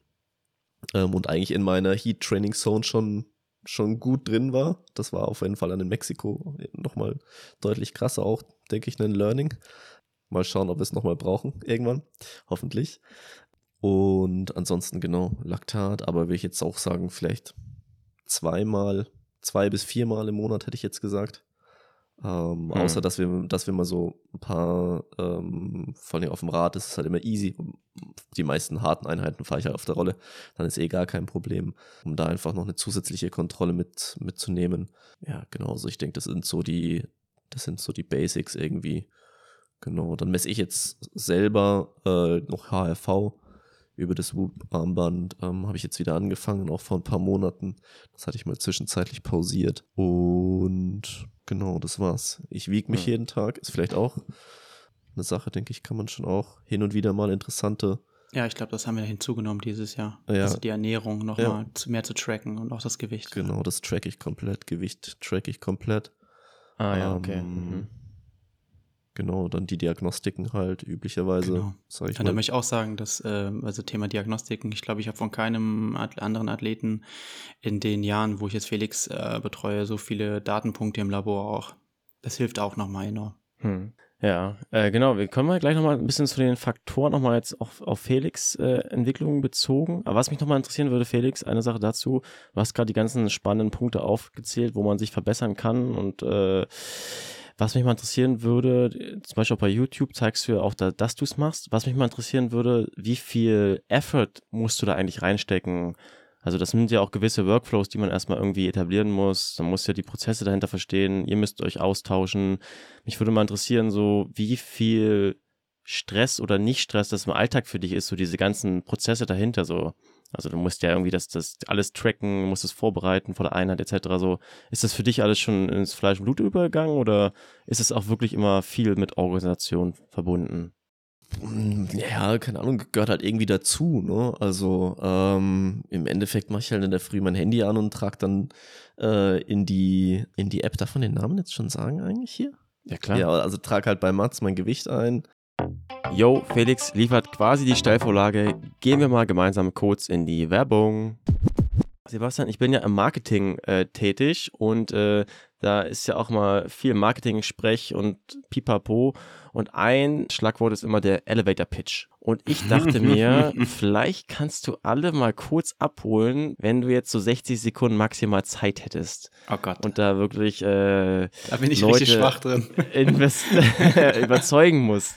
Ähm, und eigentlich in meiner Heat Training Zone schon, schon gut drin war. Das war auf jeden Fall an in Mexiko nochmal deutlich krasser, auch, denke ich, ein Learning. Mal schauen, ob wir es nochmal brauchen, irgendwann. Hoffentlich. Und ansonsten genau Laktat, aber will ich jetzt auch sagen, vielleicht zweimal, zwei bis viermal im Monat hätte ich jetzt gesagt. Ähm, mhm. Außer, dass wir, dass wir mal so ein paar, ähm, vor allem auf dem Rad, ist es halt immer easy. Die meisten harten Einheiten fahre ich halt auf der Rolle. Dann ist eh gar kein Problem, um da einfach noch eine zusätzliche Kontrolle mit, mitzunehmen. Ja, genau. So, ich denke, das sind so die, das sind so die Basics irgendwie. Genau. Dann messe ich jetzt selber äh, noch HRV über das Whoop-Armband ähm, habe ich jetzt wieder angefangen, auch vor ein paar Monaten. Das hatte ich mal zwischenzeitlich pausiert. Und genau, das war's. Ich wiege mich ja. jeden Tag. Ist vielleicht auch eine Sache, denke ich, kann man schon auch hin und wieder mal interessante. Ja, ich glaube, das haben wir hinzugenommen dieses Jahr. Ja. Also die Ernährung nochmal ja. mehr zu tracken und auch das Gewicht. Genau, das track ich komplett. Gewicht track ich komplett. Ah ja, okay. Ähm, mhm. Genau, dann die Diagnostiken halt üblicherweise, Genau. sag ich Und da mal. möchte ich auch sagen, dass, äh, also Thema Diagnostiken, ich glaube, ich habe von keinem anderen Athleten in den Jahren, wo ich jetzt Felix äh, betreue, so viele Datenpunkte im Labor auch. Das hilft auch nochmal enorm. Hm. Ja, äh, genau. Wir kommen mal gleich nochmal ein bisschen zu den Faktoren nochmal jetzt auch auf Felix äh, Entwicklung bezogen. Aber was mich nochmal interessieren würde, Felix, eine Sache dazu. Du hast gerade die ganzen spannenden Punkte aufgezählt, wo man sich verbessern kann. Und äh, was mich mal interessieren würde, zum Beispiel bei YouTube zeigst du ja auch, da, dass du es machst. Was mich mal interessieren würde, wie viel Effort musst du da eigentlich reinstecken? Also das sind ja auch gewisse Workflows, die man erstmal irgendwie etablieren muss. Man muss ja die Prozesse dahinter verstehen. Ihr müsst euch austauschen. Mich würde mal interessieren, so wie viel Stress oder nicht Stress das im Alltag für dich ist, so diese ganzen Prozesse dahinter so. Also du musst ja irgendwie das, das alles tracken, musst es vorbereiten vor der Einheit etc. So, ist das für dich alles schon ins Fleisch und Blut übergegangen oder ist es auch wirklich immer viel mit Organisation verbunden? Ja, keine Ahnung, gehört halt irgendwie dazu, ne? Also ähm, im Endeffekt mache ich halt in der Früh mein Handy an und trage dann äh, in die in die App, darf man den Namen jetzt schon sagen eigentlich hier? Ja klar. Ja, also trage halt bei Mats mein Gewicht ein. Yo, Felix liefert quasi die Steilvorlage. Gehen wir mal gemeinsam kurz in die Werbung. Sebastian, ich bin ja im Marketing äh, tätig und äh, da ist ja auch mal viel Marketing-Sprech und pipapo. Und ein Schlagwort ist immer der Elevator Pitch. Und ich dachte mir, vielleicht kannst du alle mal kurz abholen, wenn du jetzt so 60 Sekunden maximal Zeit hättest. Oh Gott, Und da wirklich äh, da bin ich Leute- richtig schwach drin. überzeugen musst.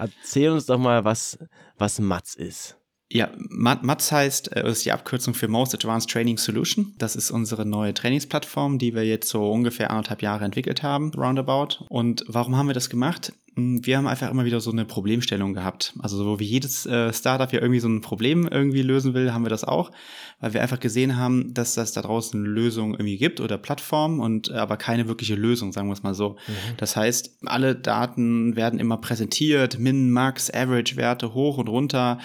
Erzähl uns doch mal, was, was Matz ist. Ja, Ma- MATS heißt, äh, ist die Abkürzung für Most Advanced Training Solution. Das ist unsere neue Trainingsplattform, die wir jetzt so ungefähr anderthalb Jahre entwickelt haben, roundabout. Und warum haben wir das gemacht? Hm, Wir haben einfach immer wieder so eine Problemstellung gehabt. Also so wie jedes äh, Startup ja irgendwie so ein Problem irgendwie lösen will, haben wir das auch, weil wir einfach gesehen haben, dass das da draußen Lösungen irgendwie gibt oder Plattformen und äh, aber keine wirkliche Lösung, sagen wir es mal so. Das heißt, alle Daten werden immer präsentiert, Min, Max, Average-Werte hoch und runter,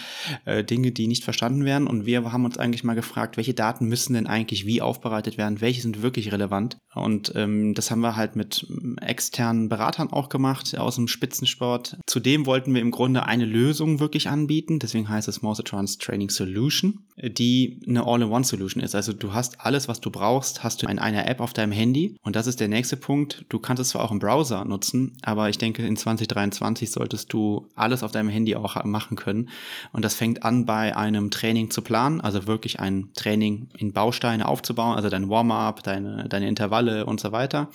äh, Dinge, die nicht verstanden werden. Und wir haben uns eigentlich mal gefragt, welche Daten müssen denn eigentlich wie aufbereitet werden, welche sind wirklich relevant. Und ähm, das haben wir halt mit ähm, externen Beratern auch gemacht aus dem Spitzensport. Zudem wollten wir im Grunde eine Lösung wirklich anbieten, deswegen heißt es Advanced Training Solution, die eine All-in-One-Solution ist. Also du hast alles, was du brauchst, hast du in einer App auf deinem Handy. Und das ist der nächste Punkt. Du kannst es zwar auch im Browser nutzen, aber ich denke, in 2023 solltest du alles auf deinem Handy auch machen können. Und das fängt an bei einem Training zu planen, also wirklich ein Training in Bausteine aufzubauen, also dein Warm-up, deine, deine Intervalle und so weiter,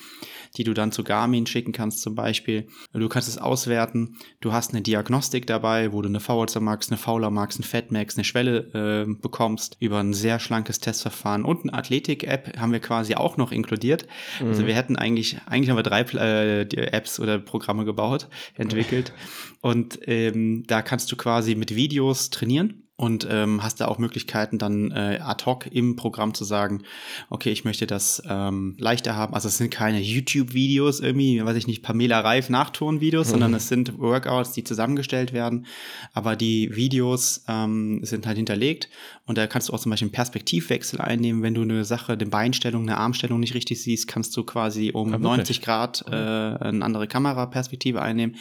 die du dann zu Garmin schicken kannst zum Beispiel. Du kannst es auswerten. Du hast eine Diagnostik dabei, wo du eine VO2 Max, eine Fauler Max, eine Fat Max, eine Schwelle äh, bekommst über ein sehr schlankes Testverfahren und eine Athletik-App haben wir quasi auch noch inkludiert. Also wir hätten eigentlich, eigentlich haben wir drei äh, Apps oder Programme gebaut, entwickelt. Und ähm, da kannst du quasi mit Videos trainieren und ähm, hast da auch Möglichkeiten dann äh, ad hoc im Programm zu sagen, okay, ich möchte das ähm, leichter haben. Also es sind keine YouTube-Videos irgendwie, weiß ich nicht, Pamela Reif Nachton-Videos, sondern es sind Workouts, die zusammengestellt werden. Aber die Videos ähm, sind halt hinterlegt und da kannst du auch zum Beispiel einen Perspektivwechsel einnehmen, wenn du eine Sache, eine Beinstellung, eine Armstellung nicht richtig siehst, kannst du quasi um wirklich? 90 Grad äh, eine andere Kameraperspektive einnehmen.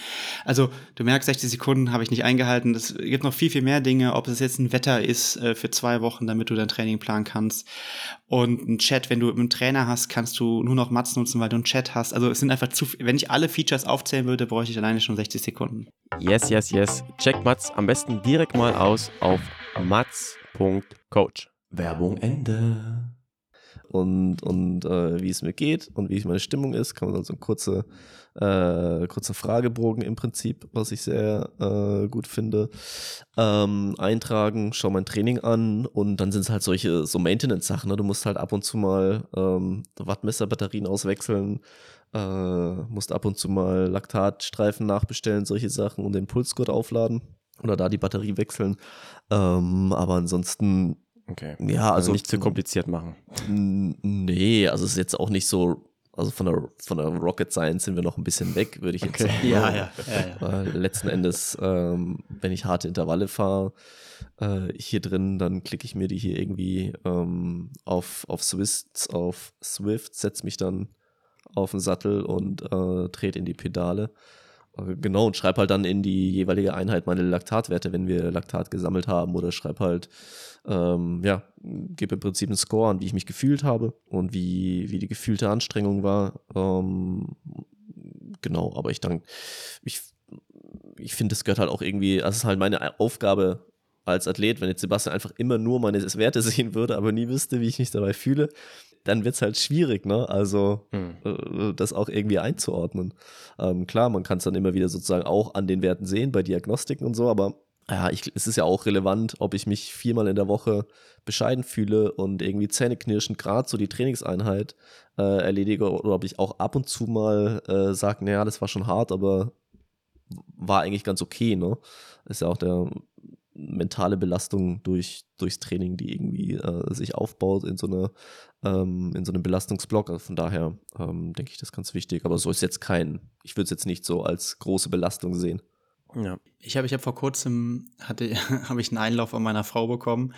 Also du merkst, 60 Sekunden habe ich nicht eingehalten. Es gibt noch viel, viel mehr Dinge, ob es jetzt ein Wetter ist äh, für zwei Wochen, damit du dein Training planen kannst. Und ein Chat, wenn du einen Trainer hast, kannst du nur noch Mats nutzen, weil du einen Chat hast. Also es sind einfach zu viel. Wenn ich alle Features aufzählen würde, bräuchte ich alleine schon 60 Sekunden. Yes, yes, yes. Check Mats am besten direkt mal aus auf mats.coach. Werbung Ende. und, und äh, wie es mir geht und wie meine Stimmung ist, kann man dann so einen kurze, äh, kurzen Fragebogen im Prinzip, was ich sehr äh, gut finde, ähm, eintragen, schau mein Training an und dann sind es halt solche so Maintenance-Sachen. Ne? Du musst halt ab und zu mal ähm, Wattmesser-Batterien auswechseln, äh, musst ab und zu mal Laktatstreifen nachbestellen, solche Sachen und den Pulsgurt aufladen oder da die Batterie wechseln. Ähm, aber ansonsten Okay. ja, Also also nicht zu kompliziert machen. Nee, also es ist jetzt auch nicht so, also von der, von der Rocket Science sind wir noch ein bisschen weg, würde ich jetzt Okay. sagen. Ja, ja, ja, ja. Weil letzten Endes, ähm, wenn ich harte Intervalle fahre, äh, hier drin, dann klicke ich mir die hier irgendwie ähm, auf, auf Swift, auf Swift, setze mich dann auf den Sattel und äh, trete in die Pedale. Äh, genau, und schreib halt dann in die jeweilige Einheit meine Laktatwerte, wenn wir Laktat gesammelt haben, oder schreib halt, ähm, ja, gebe im Prinzip einen Score an, wie ich mich gefühlt habe und wie, wie die gefühlte Anstrengung war. Ähm, genau, aber ich denke, ich, ich finde, es gehört halt auch irgendwie, das ist halt meine Aufgabe als Athlet, wenn jetzt Sebastian einfach immer nur meine Werte sehen würde, aber nie wüsste, wie ich mich dabei fühle, dann wird es halt schwierig, ne? Also mhm. das auch irgendwie einzuordnen. Ähm, klar, man kann es dann immer wieder sozusagen auch an den Werten sehen, bei Diagnostiken und so, aber ja, ich, es ist ja auch relevant, ob ich mich viermal in der Woche bescheiden fühle und irgendwie zähneknirschend gerade so die Trainingseinheit äh, erledige oder ob ich auch ab und zu mal äh, sage, naja, das war schon hart, aber war eigentlich ganz okay, ne? Ist ja auch der mentale Belastung durch, durchs Training, die irgendwie äh, sich aufbaut in so einer ähm, in so einem Belastungsblock. Also von daher ähm, denke ich, das ganz wichtig. Aber so ist jetzt kein, ich würde es jetzt nicht so als große Belastung sehen. Ja. Ich habe ich hab vor kurzem hatte habe ich einen Einlauf von meiner Frau bekommen,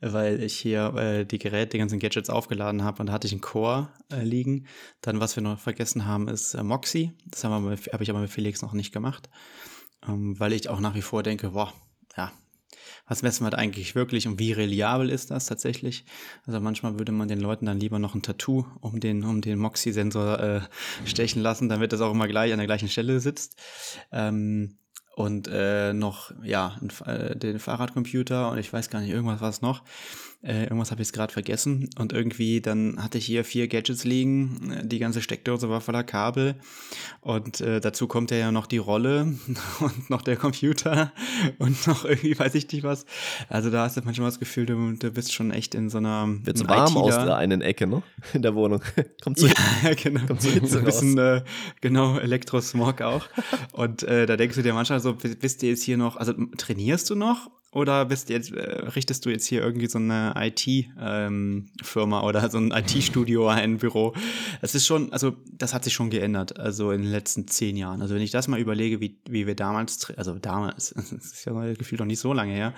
weil ich hier äh, die Geräte, die ganzen Gadgets aufgeladen habe und da hatte ich einen Core äh, liegen. Dann was wir noch vergessen haben ist äh, Moxie. Das habe hab ich aber mit Felix noch nicht gemacht, ähm, weil ich auch nach wie vor denke, boah, ja, was messen wir da eigentlich wirklich und wie reliabel ist das tatsächlich? Also manchmal würde man den Leuten dann lieber noch ein Tattoo um den, um den Moxie-Sensor äh, stechen lassen, damit das auch immer gleich an der gleichen Stelle sitzt. Ähm, und äh, noch, ja, äh, den Fahrradcomputer und ich weiß gar nicht, irgendwas was noch. Äh, irgendwas habe ich jetzt gerade vergessen. Und irgendwie, dann hatte ich hier vier Gadgets liegen. Die ganze Steckdose war voller Kabel. Und äh, dazu kommt ja noch die Rolle und noch der Computer und noch irgendwie weiß ich nicht was. Also da hast du manchmal das Gefühl, du, du bist schon echt in so einer. Wird warm aus der einen Ecke, ne? In der Wohnung. kommt so, ja, genau. Kommt so, so ein bisschen, äh, genau, Elektrosmog auch. und äh, da denkst du dir manchmal so, bist du jetzt hier noch, also trainierst du noch oder bist jetzt, äh, richtest du jetzt hier irgendwie so eine IT-Firma ähm, oder so ein IT-Studio ein Büro? Es ist schon, also das hat sich schon geändert, also in den letzten zehn Jahren. Also wenn ich das mal überlege, wie, wie wir damals, also damals, das ist ja gefühlt noch nicht so lange her,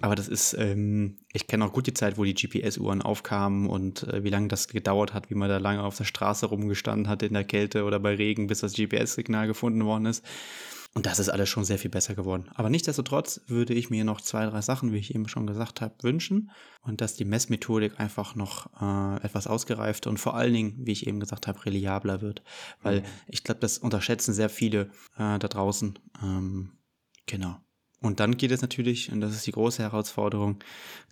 aber das ist, ähm, ich kenne auch gut die Zeit, wo die GPS-Uhren aufkamen und äh, wie lange das gedauert hat, wie man da lange auf der Straße rumgestanden hat in der Kälte oder bei Regen, bis das GPS-Signal gefunden worden ist. Und das ist alles schon sehr viel besser geworden. Aber nichtsdestotrotz würde ich mir noch zwei, drei Sachen, wie ich eben schon gesagt habe, wünschen. Und dass die Messmethodik einfach noch äh, etwas ausgereifter und vor allen Dingen, wie ich eben gesagt habe, reliabler wird. Weil mhm. ich glaube, das unterschätzen sehr viele äh, da draußen. Ähm, genau. Und dann geht es natürlich, und das ist die große Herausforderung,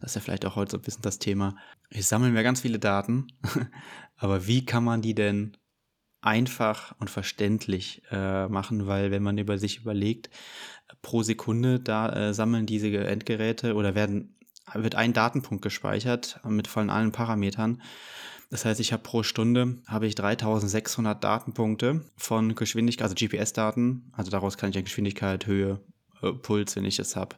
das ist ja vielleicht auch heute so ein bisschen das Thema, ich sammeln wir ganz viele Daten, aber wie kann man die denn einfach und verständlich äh, machen, weil wenn man über sich überlegt, pro Sekunde da äh, sammeln diese Endgeräte oder werden wird ein Datenpunkt gespeichert mit von allen Parametern. Das heißt, ich habe pro Stunde habe ich 3600 Datenpunkte von Geschwindigkeit, also GPS-Daten. Also daraus kann ich ja Geschwindigkeit, Höhe, äh, Puls, wenn ich das habe.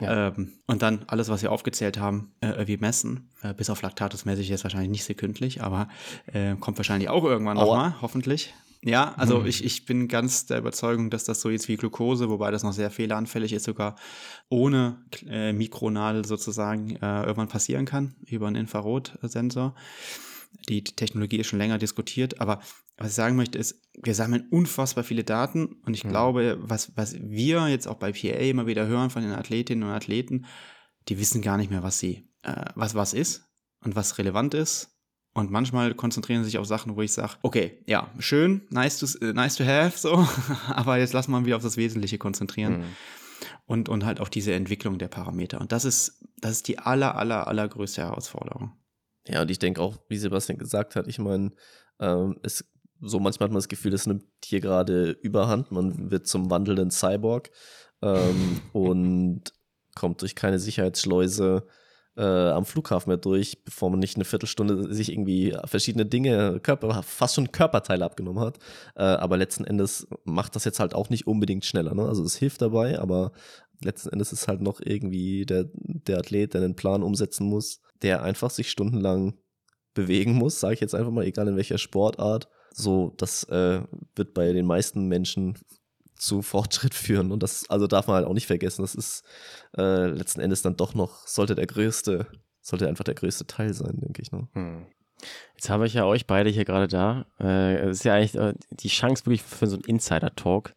Ja. Ähm, und dann alles, was wir aufgezählt haben, äh, wie messen. Äh, bis auf Laktatus messe ich jetzt wahrscheinlich nicht sekündlich, aber äh, kommt wahrscheinlich auch irgendwann nochmal, hoffentlich. Ja, also hm. ich, ich bin ganz der Überzeugung, dass das so jetzt wie Glucose, wobei das noch sehr fehleranfällig ist, sogar ohne äh, Mikronadel sozusagen äh, irgendwann passieren kann über einen Infrarotsensor. Die Technologie ist schon länger diskutiert, aber was ich sagen möchte ist, wir sammeln unfassbar viele Daten und ich mhm. glaube, was, was wir jetzt auch bei PA immer wieder hören von den Athletinnen und Athleten, die wissen gar nicht mehr, was sie, äh, was was ist und was relevant ist. Und manchmal konzentrieren sie sich auf Sachen, wo ich sage, okay, ja, schön, nice to, äh, nice to have, so, aber jetzt lass mal wieder auf das Wesentliche konzentrieren. Mhm. Und, und halt auch diese Entwicklung der Parameter. Und das ist, das ist die aller, aller, allergrößte Herausforderung. Ja, und ich denke auch, wie Sebastian gesagt hat, ich meine, ähm, es so manchmal hat man das Gefühl, das nimmt hier gerade überhand. Man wird zum wandelnden Cyborg ähm, und kommt durch keine Sicherheitsschleuse äh, am Flughafen mehr durch, bevor man nicht eine Viertelstunde sich irgendwie verschiedene Dinge, Körper, fast schon Körperteile abgenommen hat. Äh, aber letzten Endes macht das jetzt halt auch nicht unbedingt schneller. Ne? Also es hilft dabei, aber letzten Endes ist halt noch irgendwie der, der Athlet, der einen Plan umsetzen muss, der einfach sich stundenlang bewegen muss, sage ich jetzt einfach mal, egal in welcher Sportart. So, das äh, wird bei den meisten Menschen zu Fortschritt führen. Und das, also darf man halt auch nicht vergessen, das ist äh, letzten Endes dann doch noch, sollte der größte, sollte einfach der größte Teil sein, denke ich. Ne? Hm. Jetzt habe ich ja euch beide hier gerade da. Äh, es ist ja eigentlich äh, die Chance wirklich für so einen Insider-Talk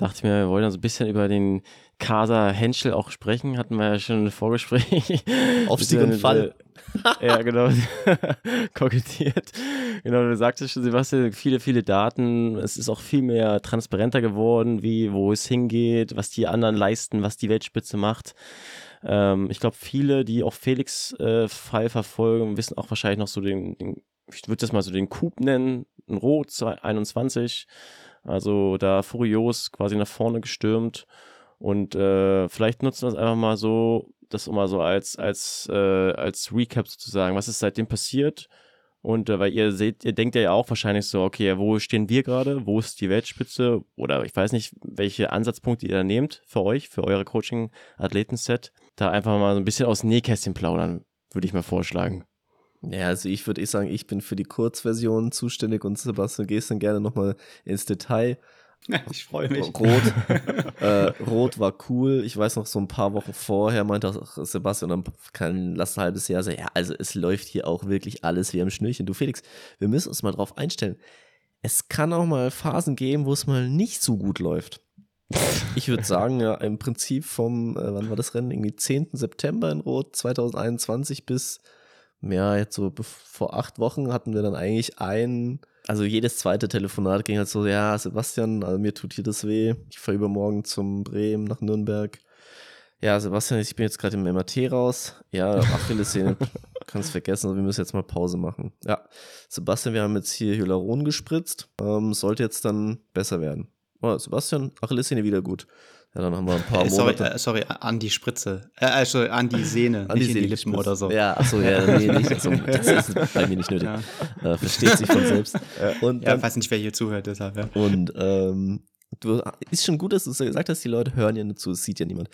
dachte ich mir, wir wollen so ein bisschen über den Casa Henschel auch sprechen. Hatten wir ja schon ein Vorgespräch. Aufstieg und Fall. ja, genau. Kokettiert. Genau, du sagtest schon, Sebastian, viele, viele Daten. Es ist auch viel mehr transparenter geworden, wie, wo es hingeht, was die anderen leisten, was die Weltspitze macht. Ähm, ich glaube, viele, die auch Felix äh, Fall verfolgen, wissen auch wahrscheinlich noch so den, den ich würde das mal so den Coup nennen, ein Rot 21. Also da furios quasi nach vorne gestürmt. Und äh, vielleicht nutzen wir es einfach mal so, das mal so als, als, äh, als Recap sozusagen. Was ist seitdem passiert? Und äh, weil ihr seht, ihr denkt ja auch wahrscheinlich so, okay, wo stehen wir gerade? Wo ist die Weltspitze? Oder ich weiß nicht, welche Ansatzpunkte ihr da nehmt für euch, für eure Coaching-Athletenset. Da einfach mal so ein bisschen aus Nähkästchen plaudern, würde ich mal vorschlagen. Ja, also ich würde eh sagen, ich bin für die Kurzversion zuständig und Sebastian, gehst dann gerne nochmal ins Detail. Ich freue mich. Rot, äh, Rot war cool. Ich weiß noch, so ein paar Wochen vorher meinte auch Sebastian, dann kann lass ein halbes Jahr sagen, ja, also es läuft hier auch wirklich alles wie am Schnürchen. Du Felix, wir müssen uns mal drauf einstellen. Es kann auch mal Phasen geben, wo es mal nicht so gut läuft. Ich würde sagen, ja, im Prinzip vom, äh, wann war das Rennen? Irgendwie 10. September in Rot 2021 bis ja, jetzt so vor acht Wochen hatten wir dann eigentlich ein, also jedes zweite Telefonat ging halt so, ja, Sebastian, also mir tut hier das weh. Ich fahre übermorgen zum Bremen nach Nürnberg. Ja, Sebastian, ich bin jetzt gerade im MRT raus. Ja, Achillessehne, kannst vergessen, also wir müssen jetzt mal Pause machen. Ja, Sebastian, wir haben jetzt hier Hyaluron gespritzt. Ähm, sollte jetzt dann besser werden. Oh, Sebastian, Achillessehne wieder gut. Ja, dann haben wir ein paar äh, sorry, Monate. Äh, sorry, an die Spritze. Äh, also an die Sehne, an nicht die, in die Lippen oder so. Ja, achso, ja, nee, nicht. Also, das ist bei mir nicht nötig. Ja. Äh, versteht sich von selbst. Und ja, ich weiß nicht, wer hier zuhört, deshalb, ja. Und ähm, du, ist schon gut, dass du es gesagt hast, die Leute hören ja nicht zu, es sieht ja niemand.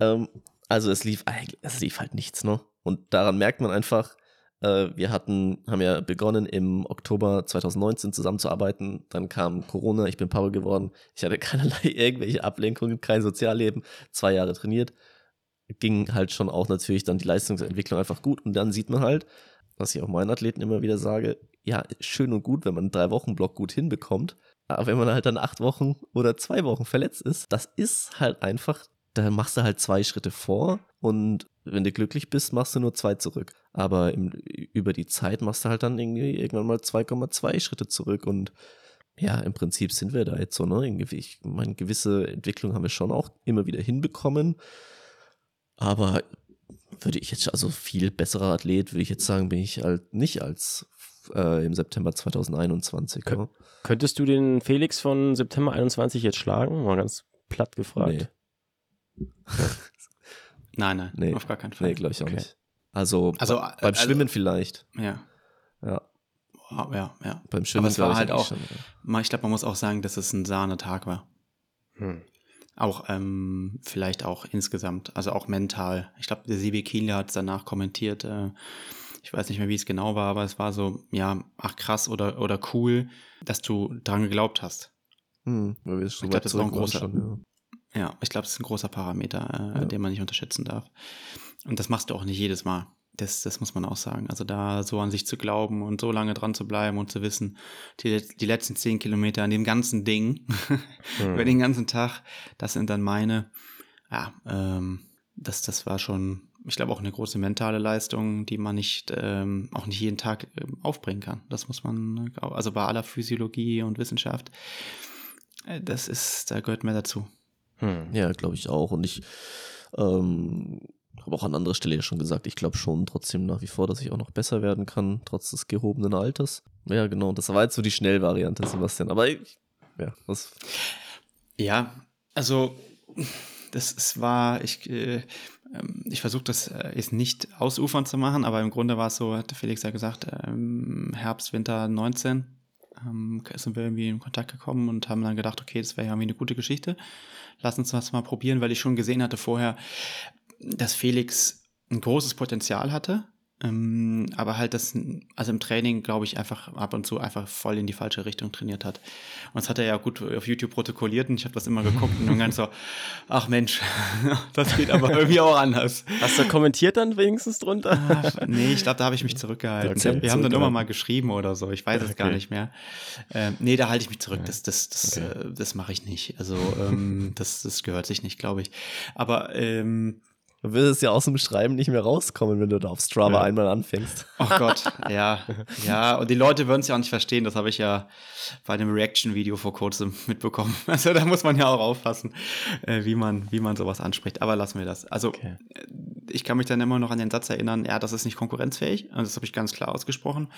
Ähm, also es lief eigentlich, es lief halt nichts, ne? Und daran merkt man einfach, wir hatten, haben ja begonnen im Oktober 2019 zusammenzuarbeiten. Dann kam Corona, ich bin Papa geworden. Ich hatte keinerlei irgendwelche Ablenkungen, kein Sozialleben, zwei Jahre trainiert. Ging halt schon auch natürlich dann die Leistungsentwicklung einfach gut. Und dann sieht man halt, was ich auch meinen Athleten immer wieder sage, ja, schön und gut, wenn man einen Drei-Wochen-Block gut hinbekommt. Aber wenn man halt dann acht Wochen oder zwei Wochen verletzt ist, das ist halt einfach, da machst du halt zwei Schritte vor und wenn du glücklich bist, machst du nur zwei zurück. Aber im, über die Zeit machst du halt dann irgendwie irgendwann mal 2,2 Schritte zurück und ja, im Prinzip sind wir da jetzt so, ne? Ich meine, gewisse Entwicklung haben wir schon auch immer wieder hinbekommen. Aber würde ich jetzt, also viel besserer Athlet, würde ich jetzt sagen, bin ich halt nicht als äh, im September 2021. Kön ja. Könntest du den Felix von September 21 jetzt schlagen? Mal ganz platt gefragt. Nee. Nein, nein, nee. auf gar keinen Fall. Nee, glaube ich auch okay. nicht. Also, also beim also, Schwimmen vielleicht. Ja. Ja. Ja, ja. Beim Schwimmen Aber es war halt auch, schon, ja. ich glaube, man muss auch sagen, dass es ein Sahnetag war. Hm. Auch ähm, vielleicht auch insgesamt, also auch mental. Ich glaube, der Sibi Kiele hat es danach kommentiert. Äh, ich weiß nicht mehr, wie es genau war, aber es war so, ja, ach krass oder, oder cool, dass du dran geglaubt hast. Hm, weil wir ich glaube, das ist auch ein großer, schon, ja. Ja, ich glaube, das ist ein großer Parameter, äh, ja. den man nicht unterschätzen darf. Und das machst du auch nicht jedes Mal. Das, das muss man auch sagen. Also da so an sich zu glauben und so lange dran zu bleiben und zu wissen, die, die letzten zehn Kilometer an dem ganzen Ding, mhm. über den ganzen Tag, das sind dann meine. Ja, ähm, das, das war schon, ich glaube, auch eine große mentale Leistung, die man nicht, ähm, auch nicht jeden Tag äh, aufbringen kann. Das muss man, also bei aller Physiologie und Wissenschaft, äh, das ist, da gehört mehr dazu. Hm. Ja, glaube ich auch. Und ich ähm, habe auch an anderer Stelle ja schon gesagt, ich glaube schon trotzdem nach wie vor, dass ich auch noch besser werden kann, trotz des gehobenen Alters. Ja, genau. Das war jetzt so die Schnellvariante, Sebastian. Aber ich, ja, was. Ja, also das es war, ich, äh, ähm, ich versuche das äh, jetzt nicht ausufern zu machen, aber im Grunde war es so, hat Felix ja gesagt, ähm, Herbst, Winter 19 ähm, sind wir irgendwie in Kontakt gekommen und haben dann gedacht, okay, das wäre ja irgendwie eine gute Geschichte. Lass uns das mal probieren, weil ich schon gesehen hatte vorher, dass Felix ein großes Potenzial hatte, aber halt das, also im Training, glaube ich, einfach ab und zu einfach voll in die falsche Richtung trainiert hat. Und das hat er ja gut auf YouTube protokolliert und ich habe das immer geguckt und dann ganz so, ach Mensch, das geht aber irgendwie auch anders. Hast du kommentiert dann wenigstens drunter? Ach, nee, ich glaube, da habe ich mich zurückgehalten. Dezent Wir haben dann immer mal geschrieben oder so, ich weiß es gar Okay. nicht mehr. Ähm, nee, da halte ich mich zurück, das, das, das, Okay. äh, das mache ich nicht. Also ähm, das, das gehört sich nicht, glaube ich. Aber ähm, Du würdest ja aus dem Schreiben nicht mehr rauskommen, wenn du da auf Strava Ja. einmal anfängst. Oh Gott, ja, ja, und die Leute würden es ja auch nicht verstehen, das habe ich ja bei einem Reaction-Video vor kurzem mitbekommen. Also da muss man ja auch aufpassen, äh, wie man, wie man sowas anspricht. Aber lassen wir das. Also Okay. äh, ich kann mich dann immer noch an den Satz erinnern, ja, das ist nicht konkurrenzfähig. Und das habe ich ganz klar ausgesprochen,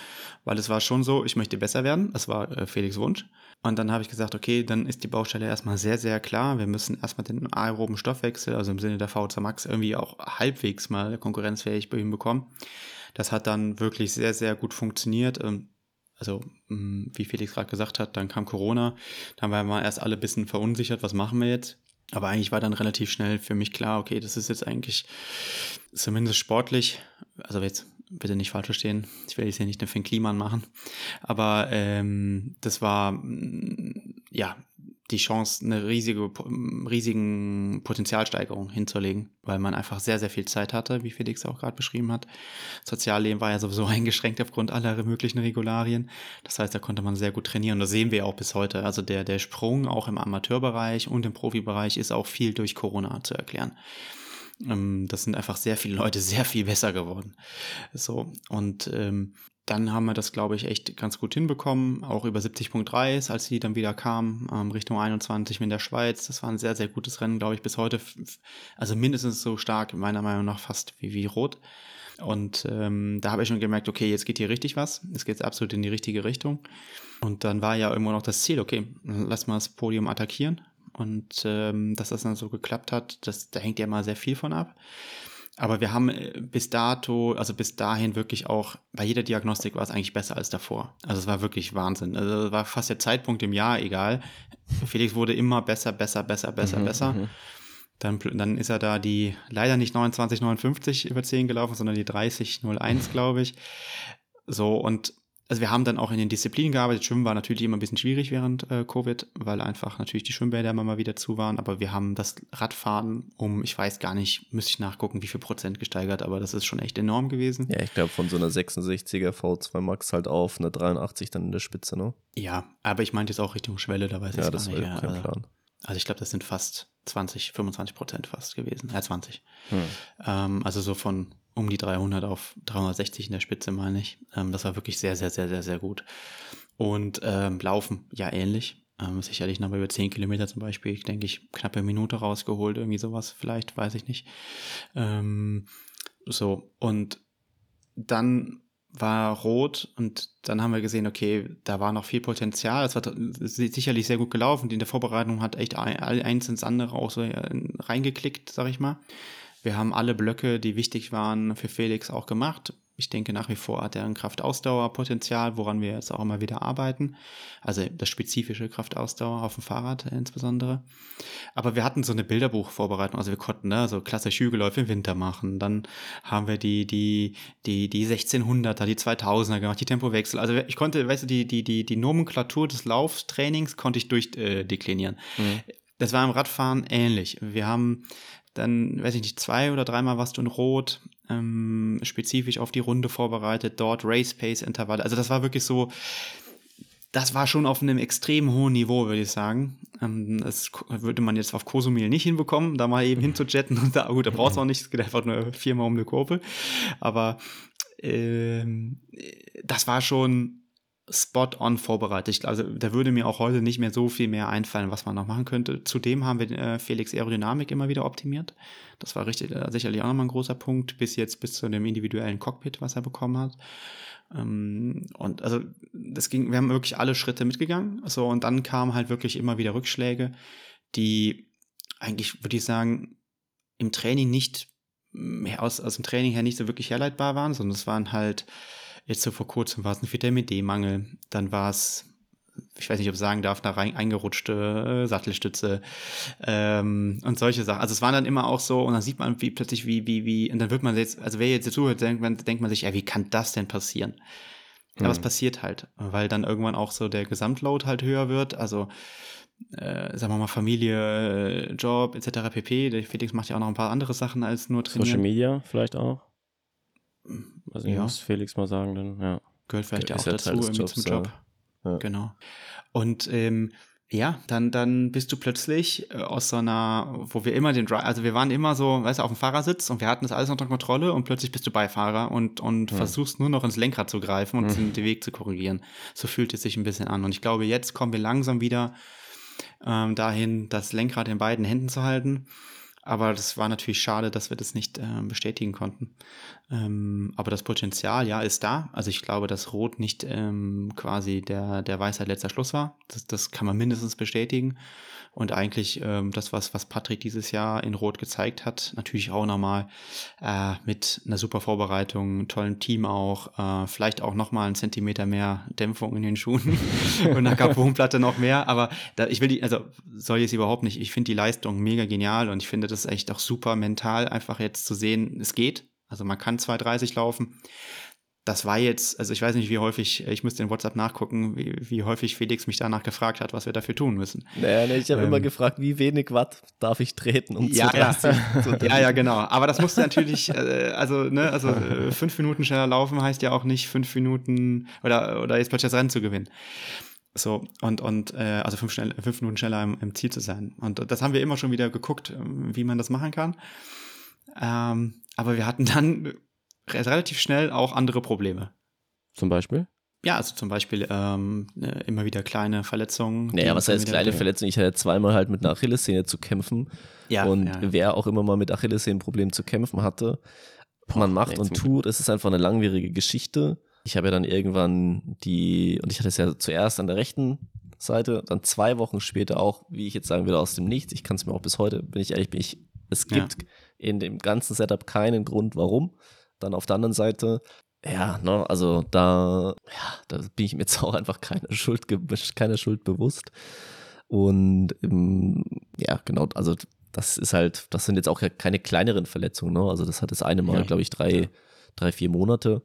weil es war schon so, ich möchte besser werden. Das war äh, Felix Wunsch. Und dann habe ich gesagt, okay, dann ist die Baustelle erstmal sehr, sehr klar. Wir müssen erstmal den aeroben Stoffwechsel, also im Sinne der VZ Max, irgendwie auch halbwegs mal konkurrenzfähig hinbekommen. Das hat dann wirklich sehr, sehr gut funktioniert. Ähm, Also, mh, wie Felix gerade gesagt hat, dann kam Corona. Dann waren wir erst alle ein bisschen verunsichert, was machen wir jetzt? Aber eigentlich war dann relativ schnell für mich klar, okay, das ist jetzt eigentlich zumindest sportlich, also jetzt bitte nicht falsch verstehen, ich will jetzt hier nicht eine Finn Kliman machen, aber ähm, das war mh, ja die Chance, eine riesige, po- riesigen Potenzialsteigerung hinzulegen, weil man einfach sehr, sehr viel Zeit hatte, wie Felix auch gerade beschrieben hat. Sozialleben war ja sowieso eingeschränkt aufgrund aller möglichen Regularien. Das heißt, da konnte man sehr gut trainieren. Das sehen wir auch bis heute. Also der, der Sprung auch im Amateurbereich und im Profibereich ist auch viel durch Corona zu erklären. Ähm, Das sind einfach sehr viele Leute sehr viel besser geworden. So, und ähm, dann haben wir das, glaube ich, echt ganz gut hinbekommen. Auch über 70.3, als die dann wieder kamen, ähm, Richtung 21 mit der Schweiz. Das war ein sehr, sehr gutes Rennen, glaube ich, bis heute. Also mindestens so stark, meiner Meinung nach fast wie, wie Rot. Und ähm, da habe ich schon gemerkt, okay, jetzt geht hier richtig was. Es geht absolut in die richtige Richtung. Und dann war ja irgendwo noch das Ziel, okay, lass mal das Podium attackieren. Und ähm, dass das dann so geklappt hat, das, da hängt ja mal sehr viel von ab. Aber wir haben äh, bis dato, also bis dahin wirklich auch, bei jeder Diagnostik war es eigentlich besser als davor. Also es war wirklich Wahnsinn. Also es war fast der Zeitpunkt im Jahr egal. Felix wurde immer besser, besser, besser, besser, Mhm, besser. mhm. Dann, dann ist er da die leider nicht 29,59 über 10 gelaufen, sondern die 30,01, glaube ich. So, und also wir haben dann auch in den Disziplinen gearbeitet. Schwimmen war natürlich immer ein bisschen schwierig während äh, Covid, weil einfach natürlich die Schwimmbäder immer mal wieder zu waren. Aber wir haben das Radfahren um, ich weiß gar nicht, müsste ich nachgucken, wie viel Prozent gesteigert, aber das ist schon echt enorm gewesen. Ja, ich glaube von so einer 66er V2 Max halt auf eine 83 dann in der Spitze, ne? Ja, aber ich meinte jetzt auch Richtung Schwelle, da weiß ich Ja, gar das war nicht ja kein Also, Plan. also ich glaube, das sind fast 20, 25 Prozent fast gewesen. Ja, 20. Hm. Ähm, also so von um die 300 auf 360 in der Spitze, meine ich. Ähm, das war wirklich sehr, sehr, sehr, sehr, sehr gut. Und ähm, Laufen, ja, ähnlich. Ähm, sicherlich noch mal über 10 Kilometer zum Beispiel, denke ich, knappe Minute rausgeholt, irgendwie sowas, vielleicht, weiß ich nicht. Ähm, so, und dann war rot und dann haben wir gesehen, okay, da war noch viel Potenzial. Es war sicherlich sehr gut gelaufen. Die in der Vorbereitung hat echt ein- eins ins andere auch so äh, reingeklickt, sag ich mal. Wir haben alle Blöcke, die wichtig waren, für Felix auch gemacht. Ich denke, nach wie vor hat er ein Kraftausdauerpotenzial, woran wir jetzt auch immer wieder arbeiten. Also das spezifische Kraftausdauer auf dem Fahrrad insbesondere. Aber wir hatten so eine Bilderbuchvorbereitung, also wir konnten ne, so klassisch Hügelläufe im Winter machen. Dann haben wir die, die, die, die 1600er, die 2000er gemacht, die Tempowechsel. Also ich konnte, weißt du, die, die, die, die Nomenklatur des Lauftrainings konnte ich durchdeklinieren. Äh, deklinieren. Das war im Radfahren ähnlich. Wir haben dann, weiß ich nicht, zwei oder dreimal warst du in Rot, ähm, spezifisch auf die Runde vorbereitet, dort Race Pace Intervalle. Also das war wirklich so, das war schon auf einem extrem hohen Niveau, würde ich sagen. Ähm, das würde man jetzt auf Kosumil nicht hinbekommen, da mal eben hinzujetten. Und da, gut, da brauchst du auch nicht, es geht einfach nur viermal um eine Kurve. Aber ähm, das war schon spot on vorbereitet. Also da würde mir auch heute nicht mehr so viel mehr einfallen, was man noch machen könnte. Zudem haben wir äh, Felix Aerodynamik immer wieder optimiert. Das war richtig, äh, sicherlich auch nochmal ein großer Punkt, bis jetzt bis zu dem individuellen Cockpit, was er bekommen hat. Ähm, und also das ging, wir haben wirklich alle Schritte mitgegangen. So, und dann kamen halt wirklich immer wieder Rückschläge, die eigentlich, würde ich sagen, im Training nicht mm, aus, aus dem Training her nicht so wirklich herleitbar waren, sondern es waren halt, jetzt so vor kurzem war es ein Vitamin D-Mangel, dann war es ich weiß nicht, ob ich sagen darf, da rein eingerutschte äh, Sattelstütze ähm, und solche Sachen. Also es waren dann immer auch so, und dann sieht man wie plötzlich, wie, wie, wie, und dann wird man jetzt, also wer jetzt zuhört, denkt man, denkt man sich, ja, wie kann das denn passieren? Mhm. Aber es passiert halt, weil dann irgendwann auch so der Gesamtload halt höher wird. Also äh, sagen wir mal Familie, Job etc. pp. Der Felix macht ja auch noch ein paar andere Sachen als nur trainieren. Social Media vielleicht auch. Also ich Ja. muss Felix mal sagen, dann ja. Gehört vielleicht ja auch ja dazu Teil irgendwie Jobs, zum ja. Job. Ja. Genau. Und ähm, ja, dann, dann bist du plötzlich äh, aus so einer, wo wir immer den Drive, also wir waren immer so, weißt du, auf dem Fahrersitz und wir hatten das alles unter Kontrolle und plötzlich bist du Beifahrer und, und Hm. versuchst nur noch ins Lenkrad zu greifen und den, den Weg zu korrigieren. So fühlt es sich ein bisschen an. Und ich glaube, jetzt kommen wir langsam wieder ähm, dahin, das Lenkrad in beiden Händen zu halten. Aber das war natürlich schade, dass wir das nicht ähm, bestätigen konnten. Ähm, aber das Potenzial, ja, ist da. Also ich glaube, dass Rot nicht ähm, quasi der, der Weisheit letzter Schluss war. Das, das kann man mindestens bestätigen. Und eigentlich ähm, das, was, was Patrick dieses Jahr in Rot gezeigt hat, natürlich auch nochmal äh, mit einer super Vorbereitung, tollen Team auch, äh, vielleicht auch nochmal einen Zentimeter mehr Dämpfung in den Schuhen und einer Carbonplatte noch mehr. Aber da, ich will die, also soll ich es überhaupt nicht. Ich finde die Leistung mega genial und ich finde das echt auch super mental, einfach jetzt zu sehen, es geht. Also man kann 2,30 laufen. Das war jetzt, also ich weiß nicht, wie häufig, ich müsste in WhatsApp nachgucken, wie, wie häufig Felix mich danach gefragt hat, was wir dafür tun müssen. Naja, nee, ich habe Ähm. immer gefragt, wie wenig Watt darf ich treten, um Ja, zu ja. zu Ja, ja, genau. Aber das musste natürlich, äh, also, ne, also äh, fünf Minuten schneller laufen heißt ja auch nicht fünf Minuten oder, oder jetzt plötzlich das Rennen zu gewinnen. So, und, und äh, also fünf, schnell, fünf Minuten schneller im, im Ziel zu sein. Und das haben wir immer schon wieder geguckt, ähm, wie man das machen kann. Ähm, aber wir hatten dann relativ schnell auch andere Probleme. Zum Beispiel. Ja, also zum Beispiel ähm, äh, immer wieder kleine Verletzungen. Naja, was heißt kleine Verletzung? Ich hatte zweimal halt mit einer Achillessehne zu kämpfen. Ja, und ja. wer auch immer mal mit Achillessehnenproblemen zu kämpfen hatte, man macht und tut, es ist einfach eine langwierige Geschichte. Ich habe ja dann irgendwann die, und ich hatte es ja zuerst an der rechten Seite, dann zwei Wochen später auch, wie ich jetzt sagen würde, aus dem Nichts. Ich kann es mir auch bis heute, bin ich ehrlich, bin ich, es Ja. gibt in dem ganzen Setup keinen Grund, warum. Dann auf der anderen Seite, ja, ne, also da, ja, da bin ich mir jetzt auch einfach keine Schuld, ge- keine Schuld bewusst. Und ähm, ja, genau, also das ist halt, das sind jetzt auch ja keine kleineren Verletzungen, ne? Also das hat das eine Mal, Ja. glaube ich, drei, drei, vier Monate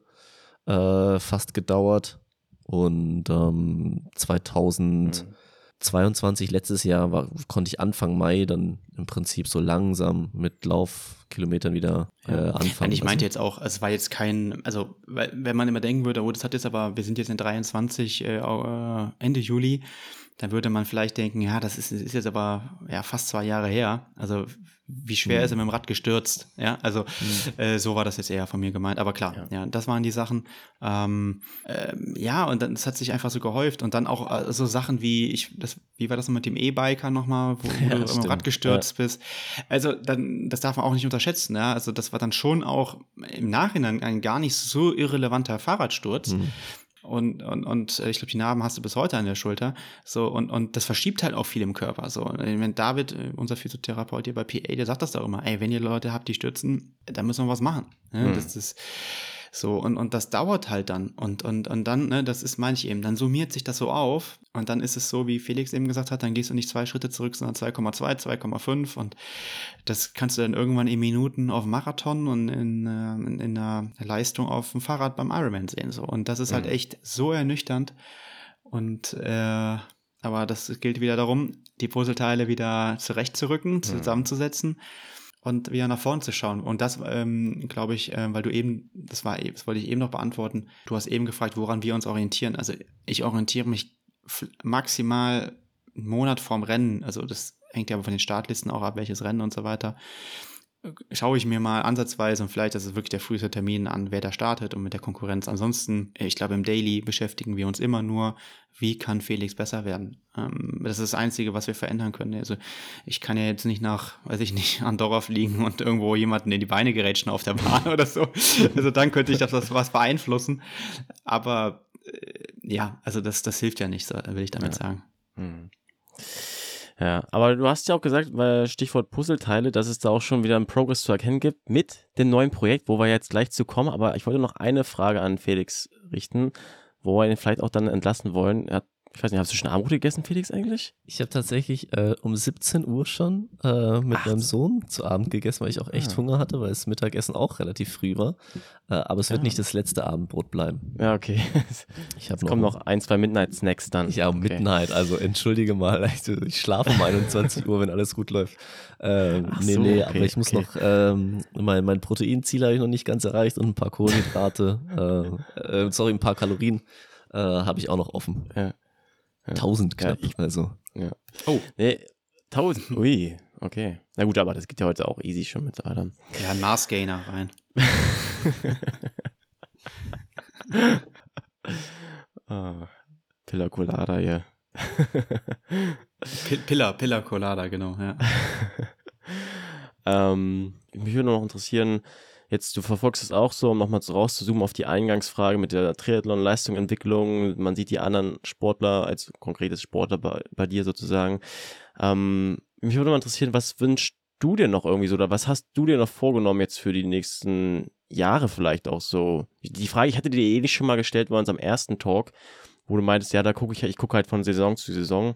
äh, fast gedauert. Und ähm, 2022, letztes Jahr, war, konnte ich Anfang Mai dann im Prinzip so langsam mit Laufkilometern wieder äh, Ja. anfangen. Nein, ich meinte jetzt auch, es war jetzt kein, also wenn man immer denken würde, oh, das hat jetzt aber, wir sind jetzt in 23, äh, äh, Ende Juli, dann würde man vielleicht denken, ja, das ist, ist jetzt aber ja fast zwei Jahre her. Also wie schwer ist er mit dem Rad gestürzt? Ja, also äh, so war das jetzt eher von mir gemeint. Aber klar, ja, das waren die Sachen. Ähm, ähm, ja, und dann das hat sich einfach so gehäuft und dann auch äh, so Sachen wie ich, das, wie war das noch mit dem E-Biker nochmal, wo, wo Ja, du mit dem stimmt. Rad gestürzt bist? Also dann, das darf man auch nicht unterschätzen. Ja? Also das war dann schon auch im Nachhinein ein gar nicht so irrelevanter Fahrradsturz. Mhm. Und, und, und äh, ich glaube, die Narben hast du bis heute an der Schulter. So, und, und das verschiebt halt auch viel im Körper. So, Und wenn David, äh, unser Physiotherapeut hier bei PA, der sagt das doch immer, ey, wenn ihr Leute habt, die stürzen, dann müssen wir was machen. Ne? Mhm. Das ist so, und, und das dauert halt dann. Und, und, und dann, ne, das ist, meine ich eben, dann summiert sich das so auf und dann ist es so, wie Felix eben gesagt hat, dann gehst du nicht zwei Schritte zurück, sondern 2,2, 2,5 und das kannst du dann irgendwann in Minuten auf dem Marathon und in, äh, in, in einer Leistung auf dem Fahrrad beim Ironman sehen. So. Und das ist halt Mhm. echt so ernüchternd. Und äh, aber das gilt wieder darum, die Puzzleteile wieder zurechtzurücken, zusammenzusetzen und wieder nach vorne zu schauen. Und das, ähm, glaube ich, äh, weil du eben, das war, das wollte ich eben noch beantworten, du hast eben gefragt, woran wir uns orientieren. Also ich orientiere mich maximal einen Monat vorm Rennen. Also das hängt ja aber von den Startlisten auch ab, welches Rennen und so weiter. Schaue ich mir mal ansatzweise und vielleicht ist es wirklich der früheste Termin an, wer da startet und mit der Konkurrenz. Ansonsten, ich glaube, im Daily beschäftigen wir uns immer nur, wie kann Felix besser werden. Ähm, das ist das Einzige, was wir verändern können. Also ich kann ja jetzt nicht nach, weiß ich nicht, Andorra fliegen und irgendwo jemanden in die Beine gerätschen auf der Bahn oder so. Also dann könnte ich das was, beeinflussen. Aber äh, ja, also das, das hilft ja nicht, will ich damit Ja. sagen. Hm. Ja, aber du hast ja auch gesagt, weil Stichwort Puzzleteile, dass es da auch schon wieder einen Progress zu erkennen gibt mit dem neuen Projekt, wo wir jetzt gleich zu kommen. Aber ich wollte noch eine Frage an Felix richten, wo wir ihn vielleicht auch dann entlassen wollen. Er hat Ich weiß nicht, hast du schon Abendbrot gegessen, Felix, eigentlich? Ich habe tatsächlich äh, um 17 Uhr schon äh, mit Ach. meinem Sohn zu Abend gegessen, weil ich auch echt ah. Hunger hatte, weil das Mittagessen auch relativ früh war. Äh, aber es wird nicht das letzte Abendbrot bleiben. Ja, okay. Ich es kommen noch ein, zwei Midnight-Snacks dann. Ja, okay. Midnight, also entschuldige mal, ich schlafe um 21 Uhr, wenn alles gut läuft. Ähm, nee, so, nee, okay, aber ich muss okay. noch, ähm, mein, mein Proteinziel habe ich noch nicht ganz erreicht und ein paar Kohlenhydrate, äh, äh, sorry, ein paar Kalorien äh, habe ich auch noch offen. Ja. Ja. 1000 knapp, ja, ich, also. Ja. Oh. Nee, 1000. Ui, okay. Na gut, aber das geht ja heute auch easy schon mit Adam. Ja, ein Mars-Gainer rein. oh, Pilla Colada, ja. Pilla, Pilla Colada, genau, ja. ähm, mich würde noch interessieren, Jetzt, du verfolgst es auch so, um nochmal so rauszuzoomen auf die Eingangsfrage mit der Triathlon-Leistungsentwicklung. Man sieht die anderen Sportler als konkretes Sportler bei, bei dir sozusagen. Ähm, mich würde mal interessieren, was wünschst du dir noch irgendwie so oder was hast du dir noch vorgenommen jetzt für die nächsten Jahre vielleicht auch so? Die Frage, ich hatte dir eh nicht schon mal gestellt bei unserem ersten Talk wo du meintest, ja, da gucke ich, ich gucke halt von Saison zu Saison.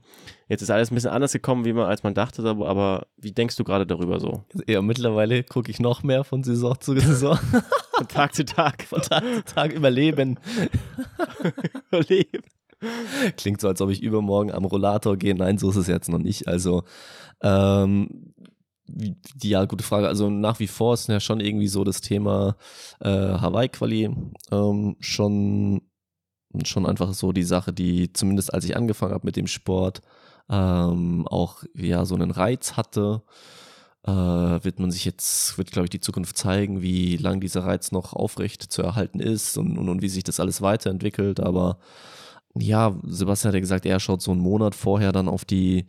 Jetzt ist alles ein bisschen anders gekommen, wie man, als man dachte, aber, wie denkst du gerade darüber so? Ja, mittlerweile gucke ich noch mehr von Saison zu Saison. von Tag zu Tag. Von Tag zu Tag überleben. überleben. Klingt so, als ob ich übermorgen am Rollator gehe. Nein, so ist es jetzt noch nicht. Also, ähm, ja, gute Frage. Also nach wie vor ist ja schon irgendwie so das Thema äh, Hawaii-Quali ähm, schon schon einfach so die Sache, die zumindest als ich angefangen habe mit dem Sport, ähm, auch ja so einen Reiz hatte. Äh, wird man sich jetzt, wird glaube ich die Zukunft zeigen, wie lang dieser Reiz noch aufrecht zu erhalten ist und, und, und wie sich das alles weiterentwickelt. Aber ja, Sebastian hat ja gesagt, er schaut so einen Monat vorher dann auf die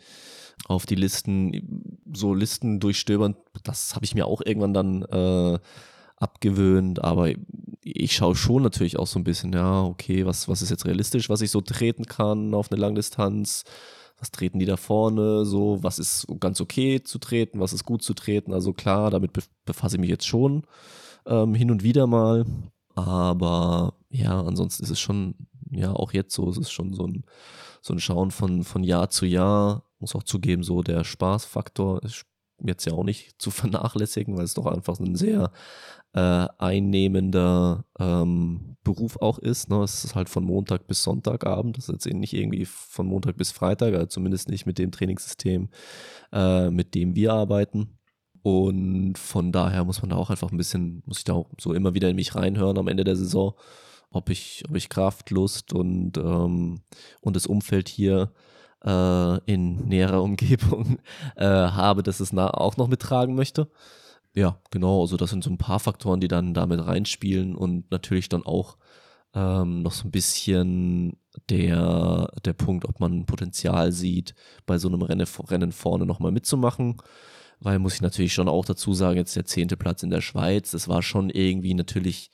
auf die Listen, so Listen durchstöbern. Das habe ich mir auch irgendwann dann äh, abgewöhnt, aber ich schaue schon natürlich auch so ein bisschen, ja, okay, was, was ist jetzt realistisch, was ich so treten kann auf eine Langdistanz, was treten die da vorne, so, was ist ganz okay zu treten, was ist gut zu treten, also klar, damit befasse ich mich jetzt schon ähm, hin und wieder mal, aber ja, ansonsten ist es schon, ja, auch jetzt so, es ist schon so ein, so ein Schauen von, von Jahr zu Jahr, muss auch zugeben, so der Spaßfaktor ist jetzt ja auch nicht zu vernachlässigen, weil es doch einfach ein sehr äh, einnehmender ähm, Beruf auch ist. Ne? Es ist halt von Montag bis Sonntagabend. Das ist jetzt nicht irgendwie von Montag bis Freitag, also zumindest nicht mit dem Trainingssystem, äh, mit dem wir arbeiten. Und von daher muss man da auch einfach ein bisschen, muss ich da auch so immer wieder in mich reinhören am Ende der Saison, ob ich, ob ich Kraft, Lust und, ähm, und das Umfeld hier in näherer Umgebung äh, habe, dass es auch noch mittragen möchte. Ja, genau. Also das sind so ein paar Faktoren, die dann damit reinspielen und natürlich dann auch ähm, noch so ein bisschen der, der Punkt, ob man Potenzial sieht, bei so einem Rennen, Rennen vorne nochmal mitzumachen. Weil muss ich natürlich schon auch dazu sagen, jetzt der zehnte Platz in der Schweiz, das war schon irgendwie natürlich,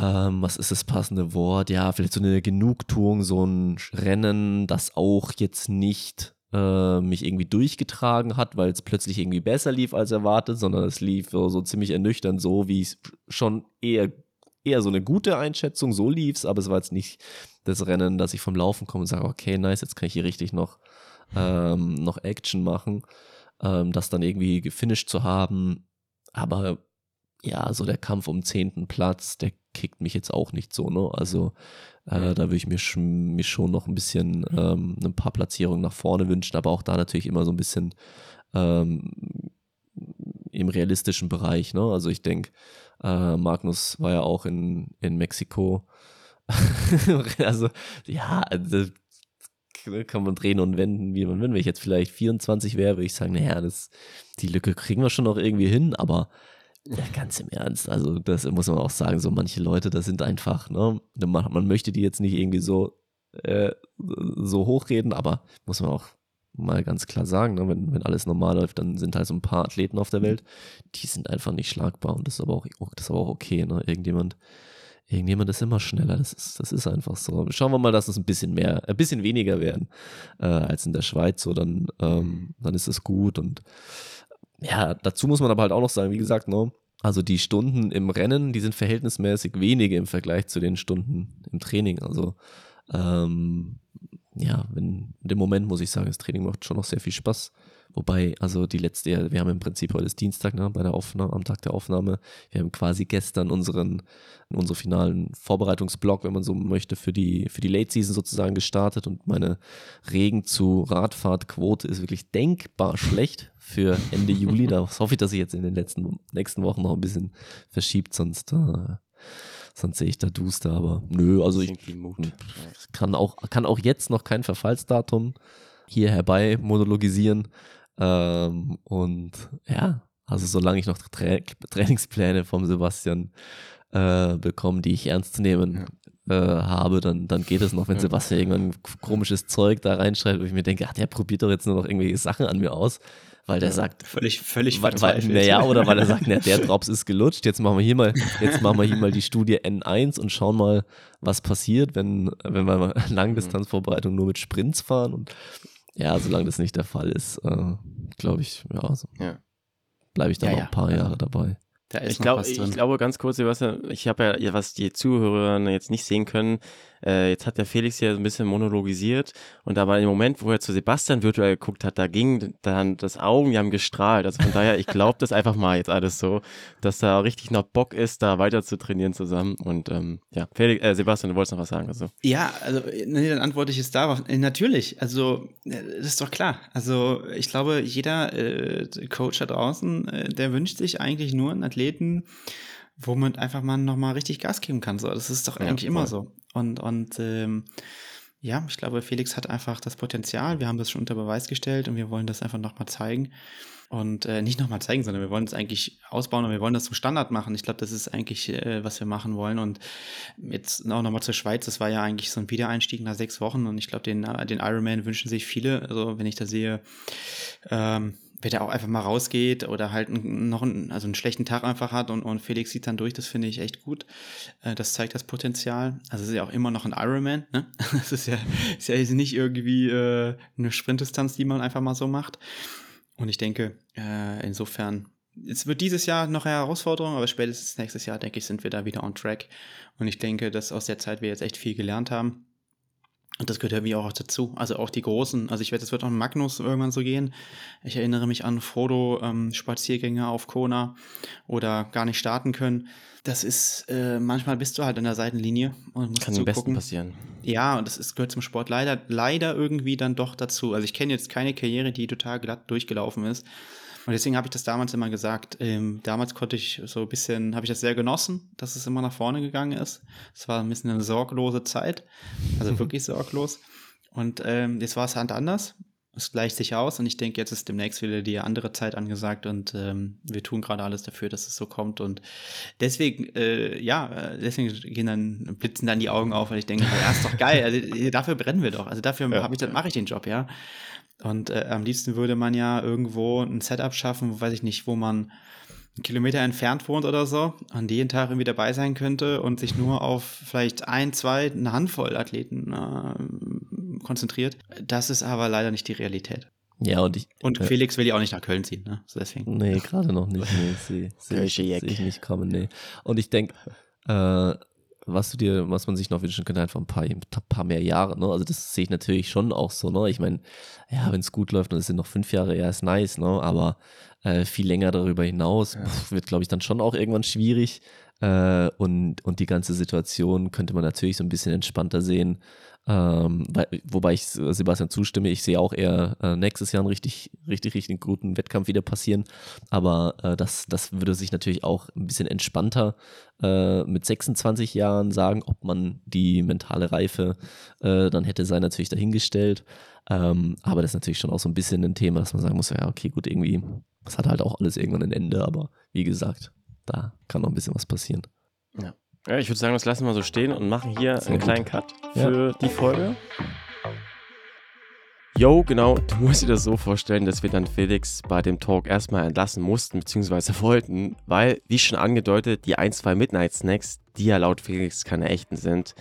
ähm, was ist das passende Wort? Ja, vielleicht so eine Genugtuung, so ein Rennen, das auch jetzt nicht äh, mich irgendwie durchgetragen hat, weil es plötzlich irgendwie besser lief als erwartet, sondern es lief so, so ziemlich ernüchternd so, wie es schon eher, eher so eine gute Einschätzung, so lief es, aber es war jetzt nicht das Rennen, dass ich vom Laufen komme und sage, okay, nice, jetzt kann ich hier richtig noch, ähm, noch Action machen, ähm, das dann irgendwie gefinisht zu haben, aber ja, so der Kampf um zehnten Platz, der kickt mich jetzt auch nicht so, ne? Also äh, da würde ich mir, sch mir schon noch ein bisschen ähm, ein paar Platzierungen nach vorne wünschen, aber auch da natürlich immer so ein bisschen ähm, im realistischen Bereich. Ne? Also ich denke, äh, Magnus war ja auch in, in Mexiko. also ja, also, kann man drehen und wenden, wie man will. Wenn ich jetzt vielleicht 24 wäre, würde ich sagen, naja, das, die Lücke kriegen wir schon noch irgendwie hin, aber ja, ganz im Ernst. Also, das muss man auch sagen. So manche Leute, das sind einfach, ne, man, man möchte die jetzt nicht irgendwie so, äh, so hochreden, aber muss man auch mal ganz klar sagen, ne, wenn, wenn alles normal läuft, dann sind halt so ein paar Athleten auf der Welt, die sind einfach nicht schlagbar und das ist aber auch, das ist aber auch okay, ne? Irgendjemand, irgendjemand ist immer schneller. Das ist, das ist einfach so. Schauen wir mal, dass es ein bisschen mehr, ein bisschen weniger werden äh, als in der Schweiz. So, dann, ähm, dann ist es gut und ja, dazu muss man aber halt auch noch sagen, wie gesagt, ne, also die Stunden im Rennen, die sind verhältnismäßig wenige im Vergleich zu den Stunden im Training. Also ähm, ja, in dem Moment muss ich sagen, das Training macht schon noch sehr viel Spaß. Wobei, also die letzte, wir haben im Prinzip heute ist Dienstag, ne, bei der Aufnahme, am Tag der Aufnahme. Wir haben quasi gestern unseren, unseren finalen Vorbereitungsblock, wenn man so möchte, für die, für die Late Season sozusagen gestartet und meine Regen zu Radfahrtquote ist wirklich denkbar schlecht für Ende Juli. Da hoffe ich, dass sich jetzt in den letzten, nächsten Wochen noch ein bisschen verschiebt, sonst, äh, sonst sehe ich da duster, aber nö, also ich kann auch, kann auch jetzt noch kein Verfallsdatum hier herbei monologisieren. Ähm, und ja, also solange ich noch Tra Trainingspläne vom Sebastian äh, bekomme, die ich ernst zu nehmen ja. äh, habe, dann, dann geht es noch, wenn ja. Sebastian irgendwann komisches Zeug da reinschreibt, wo ich mir denke, ach, der probiert doch jetzt nur noch irgendwelche Sachen an mir aus, weil der ja, sagt, völlig, völlig weil, weil, naja, oder weil er sagt, na, der Drops ist gelutscht, jetzt machen wir hier mal, jetzt machen wir hier mal die Studie N1 und schauen mal, was passiert, wenn, wenn wir Langdistanzvorbereitung nur mit Sprints fahren und ja, solange das nicht der Fall ist, äh, glaube ich, ja, so ja. bleibe ich da ja, noch ein paar ja. Jahre dabei. ich, glaub, ich glaube ganz kurz, Sebastian, ich habe ja, was die Zuhörer jetzt nicht sehen können, äh, jetzt hat der Felix ja so ein bisschen monologisiert und aber im Moment, wo er zu Sebastian virtuell geguckt hat, da ging dann das Augen, die haben gestrahlt. Also von daher, ich glaube das einfach mal jetzt alles so, dass da richtig noch Bock ist, da weiter zu trainieren zusammen. Und ähm, ja, Felix, äh, Sebastian, du wolltest noch was sagen. Also. Ja, also nee, dann antworte ich jetzt darauf. Äh, natürlich, also äh, das ist doch klar. Also ich glaube, jeder äh, Coach da draußen, äh, der wünscht sich eigentlich nur einen Athleten, womit einfach man nochmal richtig Gas geben kann. So, das ist doch eigentlich ja, immer so. Und, und ähm, ja, ich glaube, Felix hat einfach das Potenzial. Wir haben das schon unter Beweis gestellt und wir wollen das einfach nochmal zeigen. Und äh, nicht nochmal zeigen, sondern wir wollen es eigentlich ausbauen und wir wollen das zum Standard machen. Ich glaube, das ist eigentlich, äh, was wir machen wollen. Und jetzt auch nochmal zur Schweiz, das war ja eigentlich so ein Wiedereinstieg nach sechs Wochen und ich glaube, den, äh, den Ironman wünschen sich viele. Also wenn ich da sehe, ähm, wer da auch einfach mal rausgeht oder halt noch einen, also einen schlechten Tag einfach hat und, und Felix sieht dann durch, das finde ich echt gut. Äh, das zeigt das Potenzial. Also es ist ja auch immer noch ein Ironman, ne? Das ist ja, ist ja nicht irgendwie äh, eine Sprintdistanz, die man einfach mal so macht. Und ich denke, äh, insofern, es wird dieses Jahr noch eine Herausforderung, aber spätestens nächstes Jahr, denke ich, sind wir da wieder on track. Und ich denke, dass aus der Zeit wir jetzt echt viel gelernt haben. Und das gehört ja wie auch dazu. Also auch die Großen. Also ich werde, es wird auch Magnus irgendwann so gehen. Ich erinnere mich an Frodo, ähm, Spaziergänge auf Kona oder gar nicht starten können. Das ist, äh, manchmal bist du halt an der Seitenlinie und musst Kann am besten passieren. Ja, und das ist, gehört zum Sport leider, leider irgendwie dann doch dazu. Also ich kenne jetzt keine Karriere, die total glatt durchgelaufen ist. Und deswegen habe ich das damals immer gesagt. Ähm, damals konnte ich so ein bisschen, habe ich das sehr genossen, dass es immer nach vorne gegangen ist. Es war ein bisschen eine sorglose Zeit, also wirklich sorglos. Und ähm, jetzt war es halt anders. Es gleicht sich aus und ich denke, jetzt ist demnächst wieder die andere Zeit angesagt und ähm, wir tun gerade alles dafür, dass es so kommt. Und deswegen, äh, ja, äh, deswegen gehen dann, blitzen dann die Augen auf, weil ich denke, ja, ist doch geil. Also, dafür brennen wir doch. Also dafür ja, ich, mache ich den Job, ja. Und äh, am liebsten würde man ja irgendwo ein Setup schaffen, weiß ich nicht, wo man einen Kilometer entfernt wohnt oder so und jeden Tag irgendwie dabei sein könnte und sich nur auf vielleicht ein, zwei, eine Handvoll Athleten äh, konzentriert. Das ist aber leider nicht die Realität. Ja, und ich. Und äh, Felix will ja auch nicht nach Köln ziehen, ne? So deswegen. Nee, gerade noch nicht. Nee, sehe seh, seh ich nicht kommen, nee. Und ich denke, äh, was du dir, was man sich noch wünschen könnte, einfach ein paar, ein paar mehr Jahre, ne? Also das sehe ich natürlich schon auch so, ne? Ich meine, ja, wenn es gut läuft und es sind noch fünf Jahre, ja, ist nice, ne? Aber äh, viel länger darüber hinaus ja. pf, wird, glaube ich, dann schon auch irgendwann schwierig. Äh, und, und die ganze Situation könnte man natürlich so ein bisschen entspannter sehen. Ähm, weil, wobei ich Sebastian zustimme, ich sehe auch eher äh, nächstes Jahr einen richtig, richtig, richtig guten Wettkampf wieder passieren. Aber äh, das, das würde sich natürlich auch ein bisschen entspannter äh, mit 26 Jahren sagen, ob man die mentale Reife äh, dann hätte sei natürlich dahingestellt. Ähm, aber das ist natürlich schon auch so ein bisschen ein Thema, dass man sagen muss, ja, okay, gut, irgendwie, das hat halt auch alles irgendwann ein Ende. Aber wie gesagt, da kann noch ein bisschen was passieren. Ja. Ja, ich würde sagen, das lassen wir so stehen und machen hier Sehr einen kleinen Cut für ja. die Folge. Yo, genau, du musst dir das so vorstellen, dass wir dann Felix bei dem Talk erstmal entlassen mussten, beziehungsweise wollten, weil, wie schon angedeutet, die ein, zwei Midnight Snacks, die ja laut Felix keine echten sind,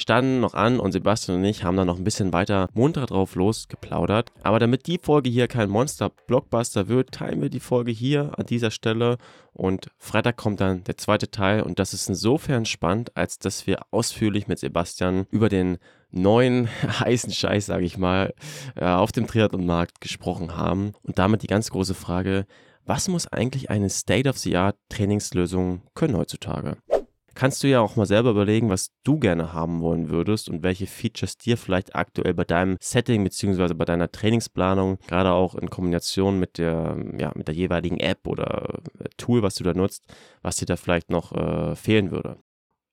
standen noch an und Sebastian und ich haben dann noch ein bisschen weiter munter drauf losgeplaudert. Aber damit die Folge hier kein Monster-Blockbuster wird, teilen wir die Folge hier an dieser Stelle und Freitag kommt dann der zweite Teil und das ist insofern spannend, als dass wir ausführlich mit Sebastian über den neuen heißen Scheiß, sage ich mal, äh, auf dem Triathlonmarkt gesprochen haben und damit die ganz große Frage, was muss eigentlich eine State-of-the-Art Trainingslösung können heutzutage? Kannst du ja auch mal selber überlegen, was du gerne haben wollen würdest und welche Features dir vielleicht aktuell bei deinem Setting bzw. bei deiner Trainingsplanung, gerade auch in Kombination mit der, ja, mit der jeweiligen App oder äh, Tool, was du da nutzt, was dir da vielleicht noch äh, fehlen würde.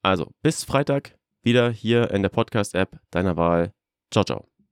Also, bis Freitag wieder hier in der Podcast-App deiner Wahl. Ciao, ciao.